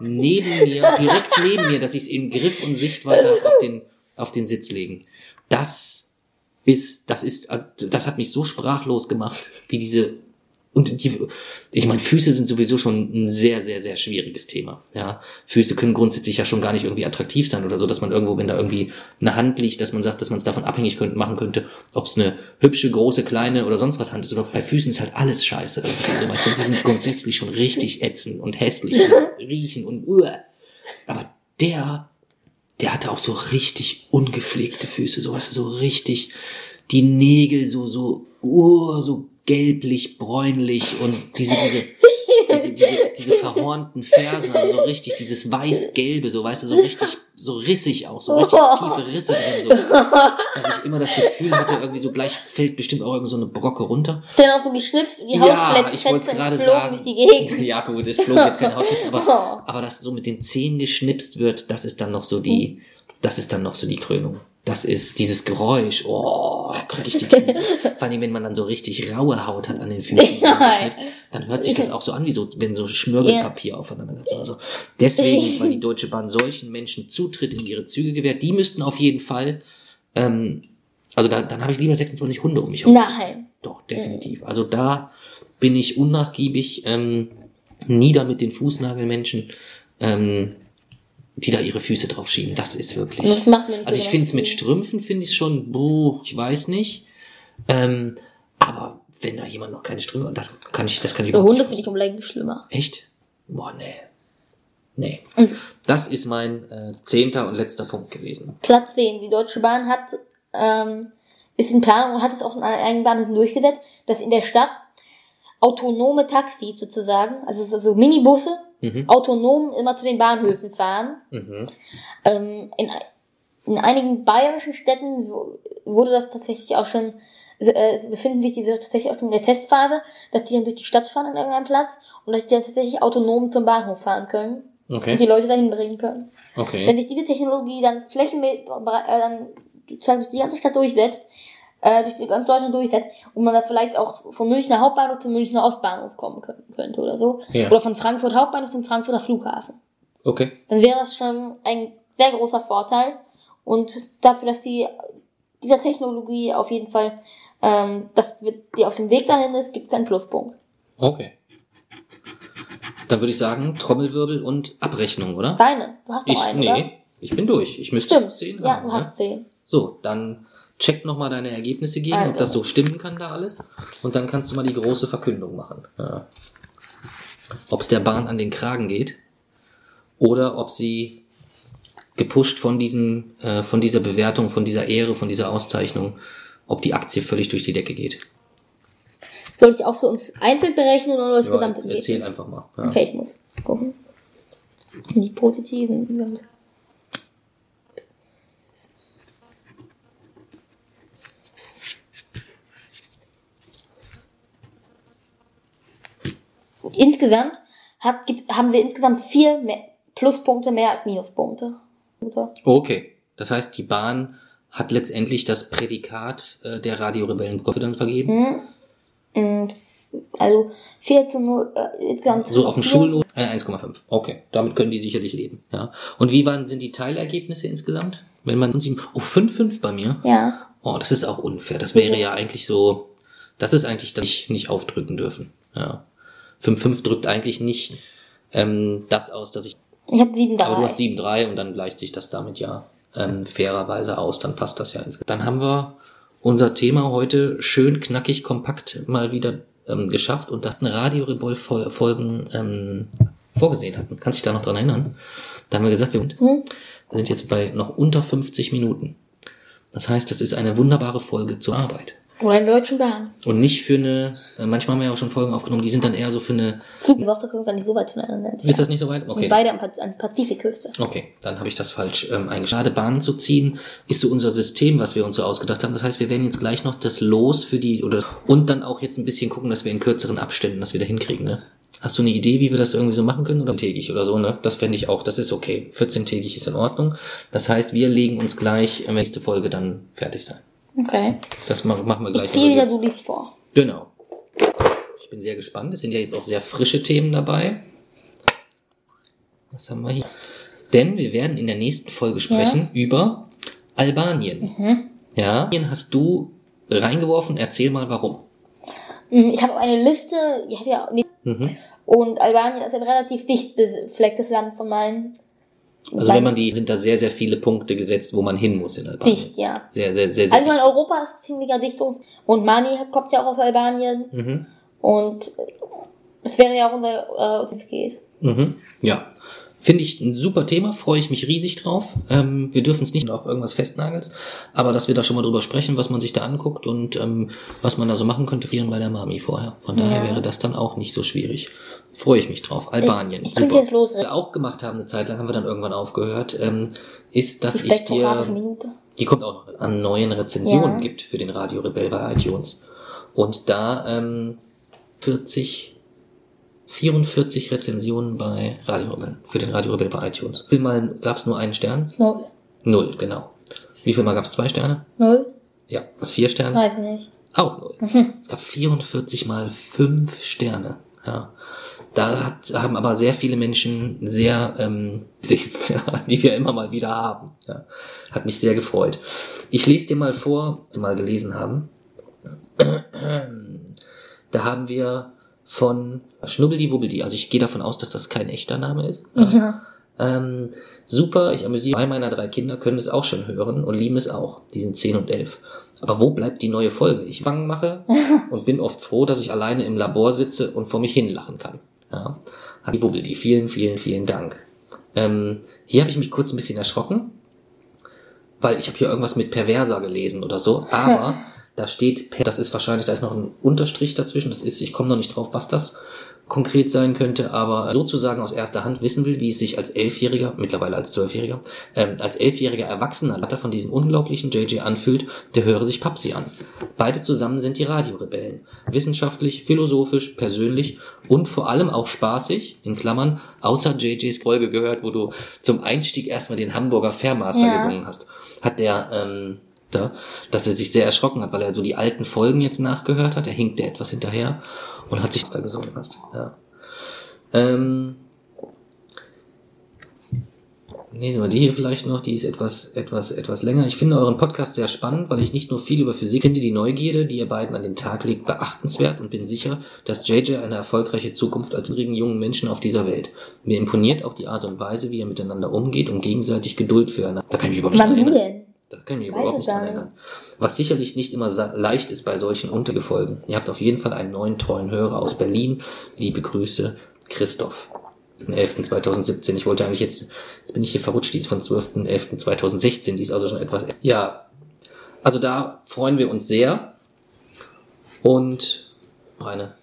neben mir, direkt neben mir, dass ich es in Griff und Sichtweite auf den, auf den Sitz legen. Das ist, das ist, das hat mich so sprachlos gemacht, wie diese, und die, ich meine, Füße sind sowieso schon ein sehr, sehr, sehr schwieriges Thema. Ja, Füße können grundsätzlich ja schon gar nicht irgendwie attraktiv sein oder so, dass man irgendwo, wenn da irgendwie eine Hand liegt, dass man sagt, dass man es davon abhängig könnte, machen könnte, ob es eine hübsche, große, kleine oder sonst was Hand ist. Oder bei Füßen ist halt alles scheiße. Irgendwie so, weißt du, die sind grundsätzlich schon richtig ätzend und hässlich und riechen und uah. Aber der, der hatte auch so richtig ungepflegte Füße, so weißt du, so richtig die Nägel so, so, uh, so gelblich, bräunlich und diese, diese, diese, diese, diese verhornten Fersen, also so richtig dieses weiß-gelbe, so weißt du, so richtig, so rissig auch, so richtig tiefe Risse drin, so, dass ich immer das Gefühl hatte, irgendwie so gleich fällt bestimmt auch irgendwie so eine Brocke runter. Dann auch so geschnipst die Ja, ich wollte gerade sagen. Ja, gut, es flog jetzt kein Hautfetzen, aber, Oh. aber dass so mit den Zähnen geschnipst wird, das ist dann noch so die, das ist dann noch so die Krönung. Das ist dieses Geräusch, oh, krieg ich die Krise. Vor allem, wenn man dann so richtig raue Haut hat an den Füßen, Ja. dann hört sich das auch so an, wie so, wenn so Schmirgelpapier aufeinander ist. Also deswegen, weil die Deutsche Bahn solchen Menschen Zutritt in ihre Züge gewährt, die müssten auf jeden Fall, ähm, also da, dann habe ich lieber 26 Hunde um mich herum. Nein. Doch, definitiv. Also da bin ich unnachgiebig, ähm, nieder mit den Fußnagelmenschen, ähm, die da ihre Füße drauf schieben. Das ist wirklich. Das macht nicht Also ich finde es mit. Strümpfen finde ich schon, boah, ich weiß nicht. Ähm, aber wenn da jemand noch keine Strümpfe, das kann ich, das kann ich Bei Hunde finde ich um Längen schlimmer. Echt? Boah, nee. Nee. Mhm. Das ist mein äh, zehnter und letzter Punkt gewesen. Platz 10. Die Deutsche Bahn hat, ähm, ist in Planung und hat es auch in einigen Bahnhöfen durchgesetzt, dass in der Stadt autonome Taxis sozusagen, also so, so Minibusse, Mhm. autonom immer zu den Bahnhöfen fahren. Mhm. Ähm, in, in einigen bayerischen Städten wurde das tatsächlich auch schon, äh, befinden sich diese tatsächlich auch schon in der Testphase, dass die dann durch die Stadt fahren an irgendeinem Platz und dass die dann tatsächlich autonom zum Bahnhof fahren können und die Okay. Leute dahin bringen können. Wenn Okay. sich diese Technologie dann flächenmäßig äh, dann sozusagen durch die ganze Stadt durchsetzt, äh, durch die ganz Deutschland durchsetzt und man da vielleicht auch vom Münchner Hauptbahnhof zum Münchner Ostbahnhof kommen können, könnte oder so. Ja. Oder von Frankfurt Hauptbahnhof zum Frankfurter Flughafen. Okay. Dann wäre das schon ein sehr großer Vorteil. Und dafür, dass die dieser Technologie auf jeden Fall, ähm, dass die auf dem Weg dahin ist, gibt es einen Pluspunkt. Okay. Dann würde ich sagen, Trommelwirbel und Abrechnung, oder? Deine, du hast noch Ich, einen, nee, oder? ich bin durch. Ich müsste Stimmt. zehn ja, haben. du ne? hast zehn. So, dann check nochmal deine Ergebnisse gegen, ob Also. das so stimmen kann da alles. Und dann kannst du mal die große Verkündung machen. Ja. Ob es der Bahn an den Kragen geht oder ob sie gepusht von diesem, äh, von dieser Bewertung, von dieser Ehre, von dieser Auszeichnung, ob die Aktie völlig durch die Decke geht. Soll ich auch für uns einzeln berechnen oder das Ja, gesamte erzähl Ergebnis? einfach mal. Ja. Okay, ich muss gucken. Die positiven. Insgesamt hat, gibt, haben wir insgesamt vier mehr, Pluspunkte mehr als Minuspunkte. Okay. Das heißt, die Bahn hat letztendlich das Prädikat äh, der Radio Rebellen dann vergeben. Hm. Mm, Also 4 zu 0, äh, insgesamt. So auf dem Schullohn eine 1,5. Okay, damit können die sicherlich leben. Ja. Und wie waren sind die Teilergebnisse insgesamt? Wenn man sieben, oh 5,5 bei mir. Ja. Oh, das ist auch unfair. Das wäre ja eigentlich so, das ist eigentlich das nicht, nicht aufdrücken dürfen. Ja. 5,5 drückt eigentlich nicht ähm, das aus, dass ich. Ich habe 7 Aber du hast 7,3 und dann gleicht sich das damit ja ähm, fairerweise aus. Dann passt das ja insgesamt. Dann haben wir unser Thema heute schön knackig kompakt mal wieder ähm, geschafft und das eine Radio Rebol Folgen ähm, vorgesehen hatten. Kannst dich da noch dran erinnern? Da haben wir gesagt, wir Hm? wir sind jetzt bei noch unter 50 Minuten. Das heißt, das ist eine wunderbare Folge zur Arbeit. Oder in der Deutschen Bahn. Und nicht für eine, äh, manchmal haben wir ja auch schon Folgen aufgenommen, die sind dann eher so für eine, Zug in Rostock ist gar nicht so weit voneinander entfernt. ist das nicht so weit? Wir Okay. sind beide an der Pazifikküste. Okay, dann habe ich das falsch ähm, eingeschlagen. Bahnen zu ziehen ist so unser System, was wir uns so ausgedacht haben. Das heißt, wir werden jetzt gleich noch das Los für die oder und dann auch jetzt ein bisschen gucken, dass wir in kürzeren Abständen das wieder hinkriegen. Ne? Hast du eine Idee, wie wir das irgendwie so machen können oder tägig oder so? Ne, das fände ich auch. Das ist okay. 14-tägig ist in Ordnung. Das heißt, wir legen uns gleich äh, nächste Folge dann fertig sein. Okay. Das machen, wir Ich gleich. ziehe wieder, du liest vor. Genau. Ich bin sehr gespannt. Es sind ja jetzt auch sehr frische Themen dabei. Was haben wir hier? Denn wir werden in der nächsten Folge sprechen über Albanien. Mhm. Ja. Albanien hast du reingeworfen. Erzähl mal warum. Hm, Ich habe eine Liste, ich habe ja, Mhm. und Albanien ist ein relativ dicht beflecktes Land von meinen. Also wenn man die, sind da sehr, sehr viele Punkte gesetzt, wo man hin muss in Albanien. Dicht, ja. Sehr, sehr, sehr, sehr Allgemein dicht. Europa ist ziemlicher Dichtungs- und Mani kommt ja auch aus Albanien Mhm. und äh, es wäre ja auch unser, äh, es geht. Mhm. Ja. Finde ich ein super Thema, freue ich mich riesig drauf. Ähm, wir dürfen es nicht auf irgendwas festnageln, aber dass wir da schon mal drüber sprechen, was man sich da anguckt und ähm, was man da so machen könnte, frieren bei der Mami vorher. Von daher Ja. wäre das dann auch nicht so schwierig. Freue ich mich drauf. Albanien. Ich, ich könnte jetzt Was los. wir auch gemacht haben, eine Zeit lang haben wir dann irgendwann aufgehört, ähm, ist, dass Die ich dir, Minute. die kommt auch noch, an neuen Rezensionen Ja. gibt für den Radio Rebell bei iTunes. Und da ähm, 40 44 Rezensionen bei Radio Rebell, für den Radio Rebell bei iTunes. Wie viel Mal gab es nur einen Stern? Null. Null, genau. Wie viel Mal gab es zwei Sterne? Null? Ja. Was vier Sterne? Weiß ich nicht. Auch null. Mhm. Es gab 44 mal fünf Sterne. Ja. Da hat, haben aber sehr viele Menschen sehr, ähm, ja, die wir immer mal wieder haben. Ja. Hat mich sehr gefreut. Ich lese dir mal vor, was wir mal gelesen haben. Da haben wir von Schnubbeldi Wubbeldi, also ich gehe davon aus, dass das kein echter Name ist. Ja. Ähm, super, ich amüsiere. Zwei meiner drei Kinder können es auch schon hören und lieben es auch. Die sind 10 und 11. Aber wo bleibt die neue Folge? Ich Wangen mache und bin oft froh, dass ich alleine im Labor sitze und vor mich hin lachen kann. Ja. Hat die Wubbeldi. Vielen, vielen, vielen Dank. Ähm, hier habe ich mich kurz ein bisschen erschrocken, weil ich habe hier irgendwas mit Perverser gelesen oder so, aber da steht, das ist wahrscheinlich, da ist noch ein Unterstrich dazwischen, das ist, ich komme noch nicht drauf, was das konkret sein könnte, aber sozusagen aus erster Hand wissen will, wie es sich als Elfjähriger, mittlerweile als Zwölfjähriger, ähm, als elfjähriger Erwachsener Latter von diesem unglaublichen JJ anfühlt, der höre sich Papsi an. Beide zusammen sind die Radiorebellen. Wissenschaftlich, philosophisch, persönlich und vor allem auch spaßig, in Klammern, außer JJs Folge gehört, wo du zum Einstieg erstmal den Hamburger Fairmaster Ja. gesungen hast, hat der, ähm, da, dass er sich sehr erschrocken hat, weil er so die alten Folgen jetzt nachgehört hat. Er hinkte etwas hinterher und hat sich da gesungen hast. Ja. Ähm, Lesen wir die hier vielleicht noch, die ist etwas, etwas, etwas länger. Ich finde euren Podcast sehr spannend, weil ich nicht nur viel über Physik finde, die Neugierde, die ihr beiden an den Tag legt, beachtenswert und bin sicher, dass JJ eine erfolgreiche Zukunft als übrigen jungen Menschen auf dieser Welt. Mir imponiert auch die Art und Weise, wie ihr miteinander umgeht und gegenseitig Geduld füreinander. Da kann ich mich überhaupt nicht Wann erinnern. denn? Da kann ich Weiß überhaupt nicht dran erinnern. Was sicherlich nicht immer leicht ist bei solchen Untergefolgen. Ihr habt auf jeden Fall einen neuen treuen Hörer aus Berlin. Liebe Grüße, Christoph. Den 11.2017. Ich wollte eigentlich jetzt, jetzt bin ich hier verrutscht, die ist von 12.11.2016, die ist also schon etwas, ja. Also da freuen wir uns sehr. Und eine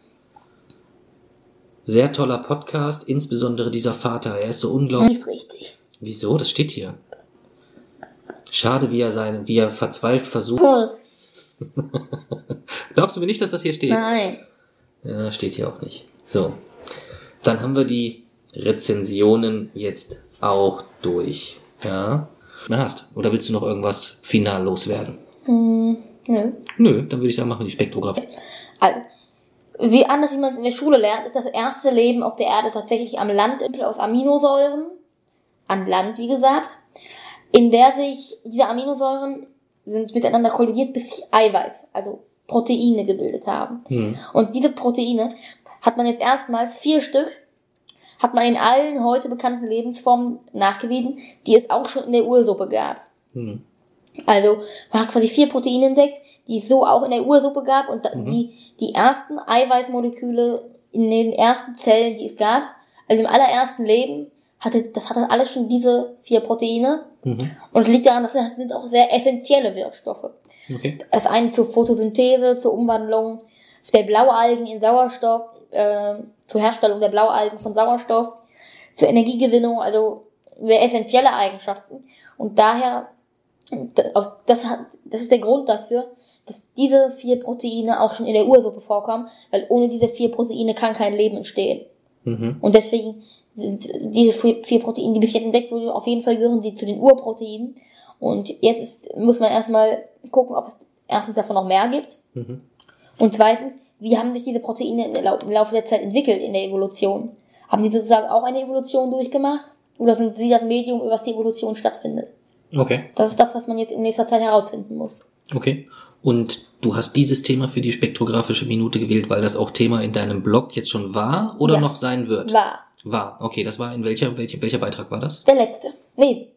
sehr toller Podcast, insbesondere dieser Vater, er ist so unglaublich Nicht richtig. Wieso? Das steht hier. Schade, wie er seine, wie er verzweifelt versucht. Puss. Glaubst du mir nicht, dass das hier steht? Nein. Ja, steht hier auch nicht. So. Dann haben wir die Rezensionen jetzt auch durch. Ja. Mehr hast. Oder willst du noch irgendwas final loswerden? Hm, nö. Nö, dann würde ich sagen, machen wir die Spektrographie. Also, wie anders wie man in der Schule lernt, ist das erste Leben auf der Erde tatsächlich am Land aus Aminosäuren, an Land wie gesagt, in der sich diese Aminosäuren sind miteinander kollidiert, bis sich Eiweiß, also Proteine gebildet haben. Hm. Und diese Proteine hat man jetzt erstmals vier Stück, hat man in allen heute bekannten Lebensformen nachgewiesen, die es auch schon in der Ursuppe gab. Hm. Also man hat quasi vier Proteine entdeckt, die es so auch in der Ursuppe gab und Mhm. die, die ersten Eiweißmoleküle in den ersten Zellen, die es gab, also im allerersten Leben, hatte, das hatte alles schon diese vier Proteine. Mhm. Und es liegt daran, dass das sind auch sehr essentielle Wirkstoffe. Okay. Das eine zur Photosynthese, zur Umwandlung der Blaualgen in Sauerstoff, äh, zur Herstellung der Blaualgen von Sauerstoff, zur Energiegewinnung, also sehr essentielle Eigenschaften. Und daher, das, das ist der Grund dafür, dass diese vier Proteine auch schon in der Ursuppe vorkommen, weil ohne diese vier Proteine kann kein Leben entstehen. Mhm. Und deswegen sind diese vier Proteine, die bis jetzt entdeckt wurden, auf jeden Fall gehören die zu den Urproteinen. Und jetzt ist, muss man erstmal gucken, ob es erstens davon noch mehr gibt. Mhm. Und zweitens, wie haben sich diese Proteine im Laufe der Zeit entwickelt in der Evolution? Haben die sozusagen auch eine Evolution durchgemacht? Oder sind sie das Medium, über das die Evolution stattfindet? Okay. Das ist das, was man jetzt in nächster Zeit herausfinden muss. Okay. Und du hast dieses Thema für die spektrographische Minute gewählt, weil das auch Thema in deinem Blog jetzt schon war oder Ja. noch sein wird? War War. Okay, das war in welcher, welcher, welcher Beitrag war das? der letzte. Nee,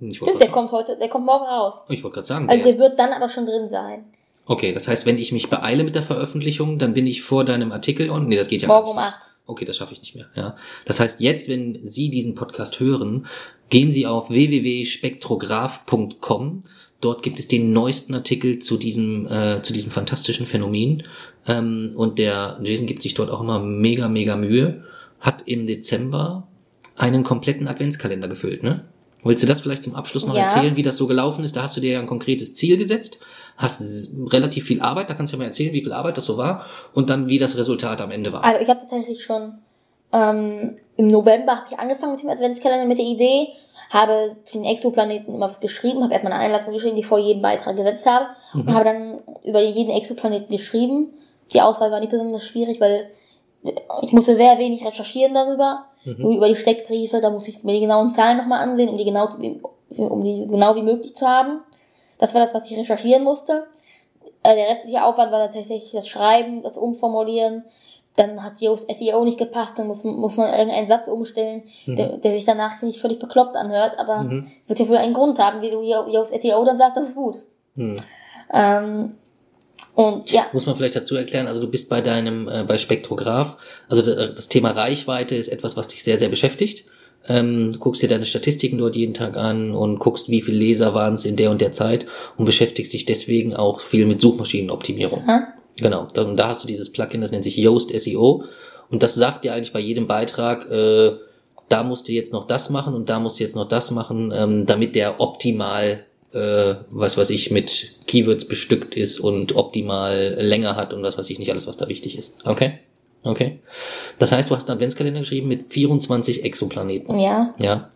Ich stimmt, der grad kommt heute, der kommt morgen raus. sagen- Ich wollte gerade sagen. Also der- der wird dann aber schon drin sein. Okay, das heißt, wenn ich mich beeile mit der Veröffentlichung, dann bin ich vor deinem Artikel und nee, das geht ja Morgen gar um nicht. acht. Okay, das schaffe ich nicht mehr. Ja, das heißt, jetzt, wenn Sie diesen Podcast hören, gehen Sie auf www.spektrograph.com. Dort gibt es den neuesten Artikel zu diesem äh, zu diesem fantastischen Phänomen. Ähm, und der Jason gibt sich dort auch immer mega mega Mühe. Hat im Dezember einen kompletten Adventskalender gefüllt, ne? Willst du das vielleicht zum Abschluss noch Ja. erzählen, wie das so gelaufen ist? Da hast du dir ja ein konkretes Ziel gesetzt, hast relativ viel Arbeit, da kannst du ja mal erzählen, wie viel Arbeit das so war und dann wie das Resultat am Ende war. Also ich habe tatsächlich schon ähm, im November habe ich angefangen mit dem Adventskalender mit der Idee, habe zu den Exoplaneten immer was geschrieben, habe erstmal eine Einleitung geschrieben, die ich vor jedem Beitrag gesetzt habe Mhm. und habe dann über jeden Exoplaneten geschrieben. Die Auswahl war nicht besonders schwierig, weil ich musste sehr wenig recherchieren darüber. Mhm. Nur über die Steckbriefe, da muss ich mir die genauen Zahlen nochmal ansehen, um die genau, um die genau wie möglich zu haben. Das war das, was ich recherchieren musste. Äh, der restliche Aufwand war tatsächlich das Schreiben, das Umformulieren. Dann hat Yoast SEO nicht gepasst, dann muss, muss man irgendeinen Satz umstellen, der, der sich danach ich völlig bekloppt anhört, aber Mhm. wird ja wohl einen Grund haben, Yo- Yoast SEO dann sagt, das ist gut. Hm. Ähm, und ja, Muss man vielleicht dazu erklären, also du bist bei deinem, äh, bei Spektrograph, also da- das Thema Reichweite ist etwas, was dich sehr, sehr beschäftigt. Ähm, du guckst dir deine Statistiken dort jeden Tag an und guckst, wie viele Leser waren es in der und der Zeit und beschäftigst dich deswegen auch viel mit Suchmaschinenoptimierung. Aha. Genau, und da hast du dieses Plugin, das nennt sich Yoast SEO und das sagt dir eigentlich bei jedem Beitrag, äh, da musst du jetzt noch das machen und da musst du jetzt noch das machen, ähm, damit der optimal, äh, was weiß ich, mit Keywords bestückt ist und optimal Länge hat und was weiß ich nicht alles, was da wichtig ist. Okay? Okay. Das heißt, du hast einen Adventskalender geschrieben mit 24 Exoplaneten. Ja. Ja.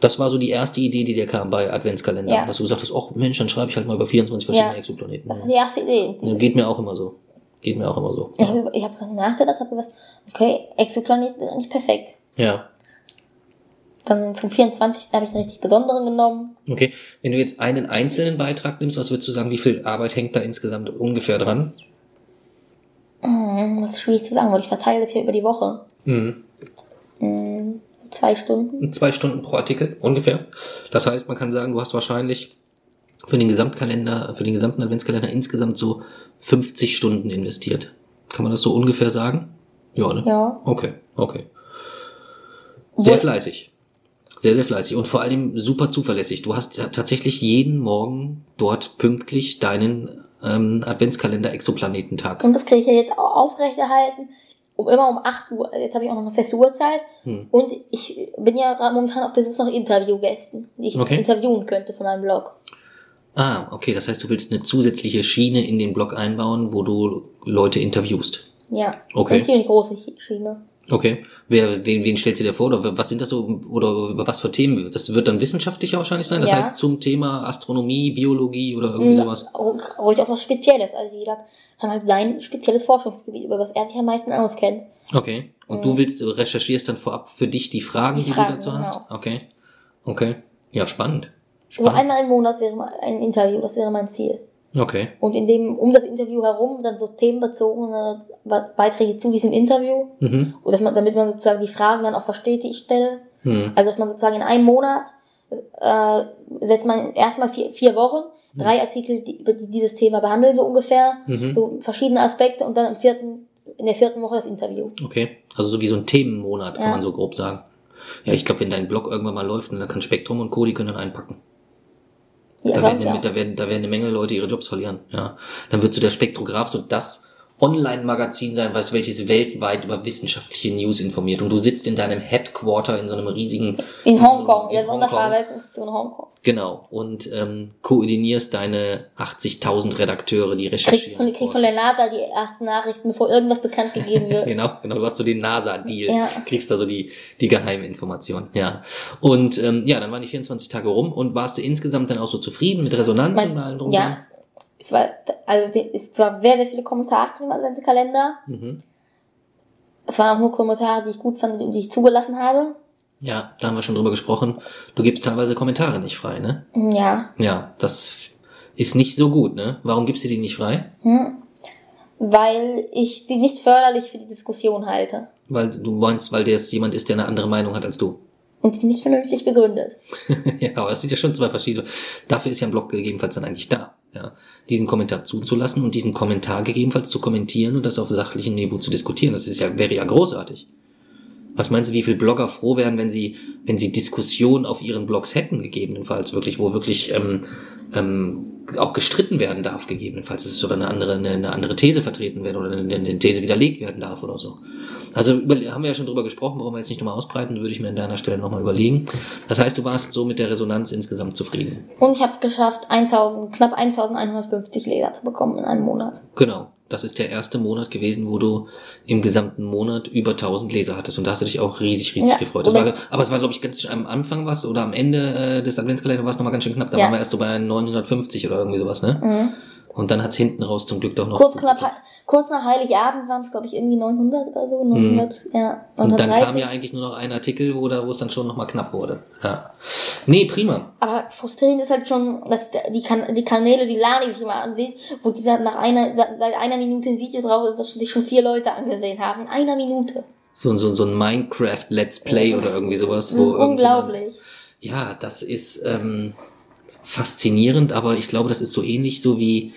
Das war so die erste Idee, die dir kam bei Adventskalender. Ja. Dass du gesagt hast, ach Mensch, dann schreibe ich halt mal über 24 verschiedene Ja. Exoplaneten. Das war die erste Idee. Ja, geht mir auch immer so. Geht mir auch immer so. Ich habe ich hab nachgedacht, habe gesagt, okay, Exoplaneten sind eigentlich perfekt. Ja. Dann zum 24. habe ich einen richtig besonderen genommen. Okay. Wenn du jetzt einen einzelnen Beitrag nimmst, was würdest du sagen, wie viel Arbeit hängt da insgesamt ungefähr dran? Hm, Das ist schwierig zu sagen, weil ich verteile das hier über die Woche. Mhm. Hm, Zwei Stunden. Zwei Stunden pro Artikel ungefähr. Das heißt, man kann sagen, du hast wahrscheinlich für den Gesamtkalender, für den gesamten Adventskalender insgesamt so 50 Stunden investiert. Kann man das so ungefähr sagen? Ja, ne? Ja. Okay, okay. Sehr fleißig. Sehr, sehr fleißig und vor allem super zuverlässig. Du hast ja tatsächlich jeden Morgen dort pünktlich deinen ähm, Adventskalender-Exoplanetentag. Und das kriege ich ja jetzt auch aufrechterhalten. Um, immer um 8 Uhr. Jetzt habe ich auch noch eine feste Uhrzeit. Hm. Und ich bin ja gerade momentan auf der Suche nach Interviewgästen, die ich Okay. interviewen könnte für meinen Blog. Ah, okay, das heißt, du willst eine zusätzliche Schiene in den Blog einbauen, wo du Leute interviewst. Ja. Okay. Eine ziemlich große Schiene. Okay. Wer, wen, wen stellst du dir vor? Oder was sind das so, oder über was für Themen? Das wird dann wissenschaftlicher wahrscheinlich sein. Das Ja. heißt zum Thema Astronomie, Biologie oder irgendwie sowas. Auch, ruhig auch was Spezielles. Also jeder kann halt sein spezielles Forschungsgebiet, über was er sich am meisten auskennt. Okay. Und Mhm. du willst, du recherchierst dann vorab für dich die Fragen, Die die, Fragen, du dazu hast? genau. Okay. Okay. Ja, spannend. So Spannend. einmal im Monat wäre mal ein Interview, das wäre mein Ziel. Okay. Und in dem, um das Interview herum, dann so themenbezogene Be- Beiträge zu diesem Interview. Mhm. Und dass man, damit man sozusagen die Fragen dann auch versteht, die ich stelle. Hm. Also dass man sozusagen in einem Monat äh, setzt man erstmal vier, vier Wochen, drei Artikel, die über die dieses Thema behandeln, so ungefähr, Mhm. so verschiedene Aspekte und dann im vierten, in der vierten Woche das Interview. Okay. Also so wie so ein Themenmonat, kann Ja. man so grob sagen. Ja, ich glaube, wenn dein Blog irgendwann mal läuft, dann kann Spektrum und Co., die können dann einpacken. Ja, Da werden, auch. da, werden, da werden eine Menge Leute ihre Jobs verlieren. Ja. Dann wird so der Spektrograph so das Online-Magazin sein, was welches weltweit über wissenschaftliche News informiert. Und du sitzt in deinem Headquarter in so einem riesigen in so- Hongkong, in der in Hongkong. Genau. Und ähm, koordinierst deine 80.000 Redakteure, die Kriegst recherchieren. von, kriegst von der NASA die ersten Nachrichten, bevor irgendwas bekannt gegeben wird. Genau, genau, du hast so den NASA-Deal, Ja. kriegst da so die, die Geheiminformation, ja. Und ähm, ja, dann waren die 24 Tage rum und warst du insgesamt dann auch so zufrieden mit Resonanz Mein- und allem drum? ja, es war, also die- es war sehr, sehr viele Kommentare zum Adventskalender. Mhm. Es waren auch nur Kommentare, die ich gut fand und die ich zugelassen habe. Ja, da haben wir schon drüber gesprochen. Du gibst teilweise Kommentare nicht frei, ne? Ja, Ja, das ist nicht so gut, ne? Warum gibst du die nicht frei? hm. weil ich sie nicht förderlich für die Diskussion halte Weil du meinst, weil der es jemand ist, der eine andere Meinung hat als du. und nicht vernünftig begründet. ja, aber das sind ja schon zwei verschiedene. Dafür ist ja ein Blog gegebenenfalls dann eigentlich da. Ja, diesen Kommentar zuzulassen und diesen Kommentar gegebenenfalls zu kommentieren und das auf sachlichem Niveau zu diskutieren. Das ist ja, wäre ja großartig. Was meinst du, wie viele Blogger froh wären, wenn sie, wenn sie Diskussionen auf ihren Blogs hätten, gegebenenfalls, wirklich, wo wirklich ähm, ähm, auch gestritten werden darf, gegebenenfalls, dass es oder eine andere, eine, eine andere These vertreten werden oder eine, eine These widerlegt werden darf oder so. Also über, haben wir ja schon drüber gesprochen, warum wir jetzt nicht nochmal ausbreiten, würde ich mir an deiner Stelle nochmal überlegen. Das heißt, du warst so mit der Resonanz insgesamt zufrieden. Und ich habe es geschafft, 1000, knapp 1150 Leser zu bekommen in einem Monat. Genau. Das ist der erste Monat gewesen, wo du im gesamten Monat über 1000 Leser hattest. Und da hast du dich auch riesig, riesig Ja, gefreut. War, aber es war, glaube ich, ganz am Anfang was oder am Ende äh, des Adventskalenders war es nochmal ganz schön knapp. Da Ja. waren wir erst so bei 950 oder irgendwie sowas, ne? Mhm. Und dann hat's hinten raus zum Glück doch noch. Kurz, knapp, kurz nach Heiligabend waren es, glaube ich, irgendwie 900 oder so. 900, ja. Und dann 930. kam ja eigentlich nur noch ein Artikel, wo, da, wo es dann schon nochmal knapp wurde. Ja. Nee, prima. Aber frustrierend ist halt schon, dass die, kan die Kanäle, die Lani sich immer ansieht, wo die nach einer, seit einer Minute ein Video drauf ist, dass sich schon vier Leute angesehen haben. In einer Minute. So, so, so ein Minecraft Let's Play oder irgendwie sowas. Wo Unglaublich. Ja, das ist ähm, faszinierend, aber ich glaube, das ist so ähnlich so wie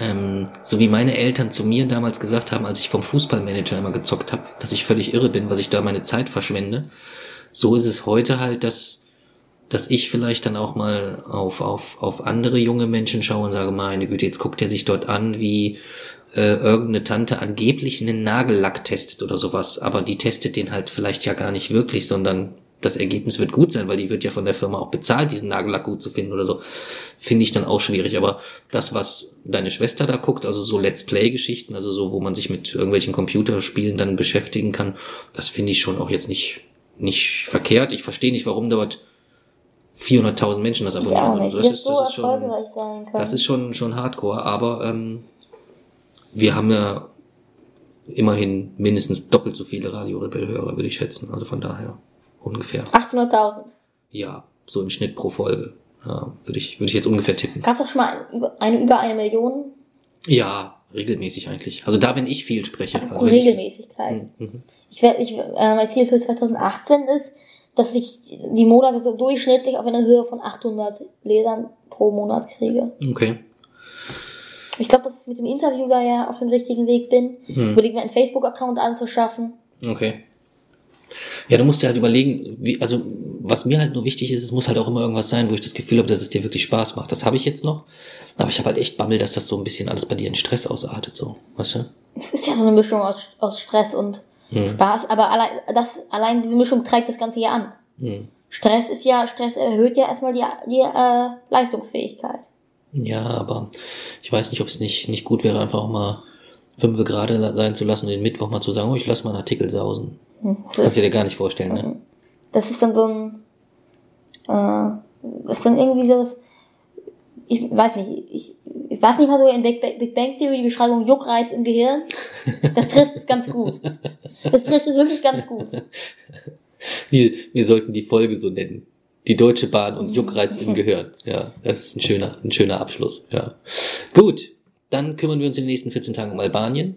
ähm, so wie meine Eltern zu mir damals gesagt haben, als ich vom Fußballmanager immer gezockt habe, dass ich völlig irre bin, was ich da meine Zeit verschwende. So ist es heute halt, dass dass ich vielleicht dann auch mal auf, auf, auf andere junge Menschen schaue und sage, meine Güte, jetzt guckt er sich dort an, wie äh, irgendeine Tante angeblich einen Nagellack testet oder sowas, aber die testet den halt vielleicht ja gar nicht wirklich, sondern das Ergebnis wird gut sein, weil die wird ja von der Firma auch bezahlt, diesen Nagellack gut zu finden oder so, finde ich dann auch schwierig. Aber das, was deine Schwester da guckt, also so Let's Play-Geschichten, also so, wo man sich mit irgendwelchen Computerspielen dann beschäftigen kann, das finde ich schon auch jetzt nicht, nicht verkehrt. Ich verstehe nicht, warum dort 400.000 Menschen das abonnieren. Also das das ist, so das ist schon, das ist schon, schon hardcore, aber ähm, wir haben ja immerhin mindestens doppelt so viele Radio Rebell-Hörer, würde ich schätzen. Also von daher ungefähr. 800.000. Ja, so im Schnitt pro Folge. Ja, würde ich, würde ich jetzt ungefähr tippen. Gab es doch schon mal eine über eine Million Ja, regelmäßig eigentlich. Also da, wenn ich viel spreche. Also ich- Regelmäßigkeit. Mhm. Ich werde, ich, äh, mein Ziel für 2018 ist, dass ich die Monate so durchschnittlich auf eine Höhe von 800 Lesern pro Monat kriege. Okay. Ich glaube, dass ich mit dem Interview da ja auf dem richtigen Weg bin. Mhm. Überlege mir einen Facebook-Account anzuschaffen. Okay. Ja, du musst dir halt überlegen, wie, also was mir halt nur wichtig ist, es muss halt auch immer irgendwas sein, wo ich das Gefühl habe, dass es dir wirklich Spaß macht. Das habe ich jetzt noch. Aber ich habe halt echt Bammel, dass das so ein bisschen alles bei dir in Stress ausartet, so. Weißt du? Es ist ja so eine Mischung aus, aus Stress und Hm. Spaß, aber allein, das, allein diese Mischung treibt das Ganze ja an. Hm. Stress ist ja, Stress erhöht ja erstmal die, die äh, Leistungsfähigkeit. Ja, aber ich weiß nicht, ob es nicht, nicht gut wäre, einfach auch mal fünf gerade sein zu lassen und den Mittwoch mal zu sagen, oh, ich lass mal einen Artikel sausen. Hm. Kannst du dir gar nicht vorstellen, ne? Das ist dann so ein, äh, das ist dann irgendwie das, ich weiß nicht, ich, ich weiß nicht mal so in Big, Bang- Big Bang Theory die Beschreibung Juckreiz im Gehirn. Das trifft es ganz gut. Das trifft es wirklich ganz gut. Die, wir sollten die Folge so nennen. Die Deutsche Bahn und Juckreiz im Gehirn. Ja, das ist ein schöner, ein schöner Abschluss. Ja. Gut, dann kümmern wir uns in den nächsten 14 Tagen um Albanien.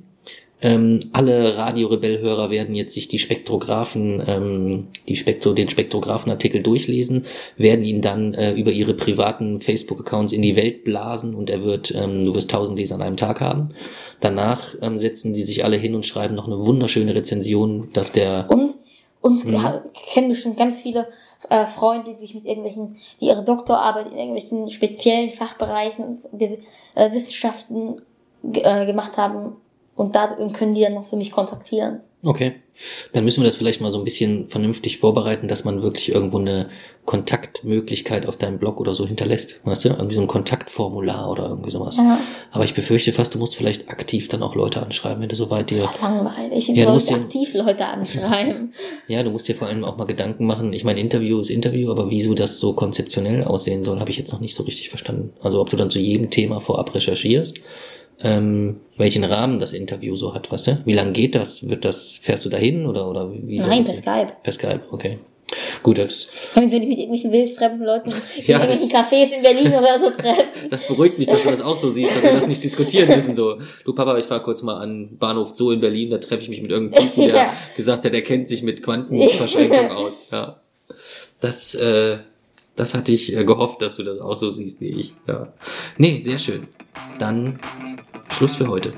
Ähm, alle Radio Rebell Hörer werden jetzt sich die Spektrographen, ähm, die Spektro, den Spektrographen-Artikel durchlesen, werden ihn dann äh, über ihre privaten Facebook-Accounts in die Welt blasen und er wird, ähm, du wirst 1000 Leser an einem Tag haben. Danach ähm, setzen sie sich alle hin und schreiben noch eine wunderschöne Rezension, dass der Und uns ja, kennen bestimmt ganz viele äh, Freunde, die sich mit irgendwelchen, die ihre Doktorarbeit in irgendwelchen speziellen Fachbereichen der äh, Wissenschaften äh, gemacht haben. Und da können die dann noch für mich kontaktieren. Okay. Dann müssen wir das vielleicht mal so ein bisschen vernünftig vorbereiten, dass man wirklich irgendwo eine Kontaktmöglichkeit auf deinem Blog oder so hinterlässt. Weißt du? Irgendwie so ein Kontaktformular oder irgendwie sowas. Ja. Aber ich befürchte fast, du musst vielleicht aktiv dann auch Leute anschreiben, wenn du soweit dir. Langweilig. Ja, du musst den- aktiv Leute anschreiben. Ja, du musst dir vor allem auch mal Gedanken machen. Ich meine, Interview ist Interview, aber wieso das so konzeptionell aussehen soll, habe ich jetzt noch nicht so richtig verstanden. Also ob du dann zu jedem Thema vorab recherchierst, ähm, welchen Rahmen das Interview so hat, weißt du? Wie lange geht das? Wird das, fährst du dahin oder, oder wie soll Nein, das per? Skype. Per Skype, okay. Gut, das, Wenn ich mit irgendwelchen wildfremden Leuten in Ja, irgendwelchen Cafés in Berlin oder so treffe. das beruhigt mich, dass du das auch so siehst, dass wir das nicht diskutieren müssen. So, du Papa, ich fahr kurz mal an Bahnhof Zoo in Berlin, da treffe ich mich mit irgendeinem Typen, der Ja. gesagt hat, der kennt sich mit Quantenverschränkung aus. Ja. Das, äh, das hatte ich äh, gehofft, dass du das auch so siehst wie ich. Ja. Nee, sehr schön. Dann Schluss für heute.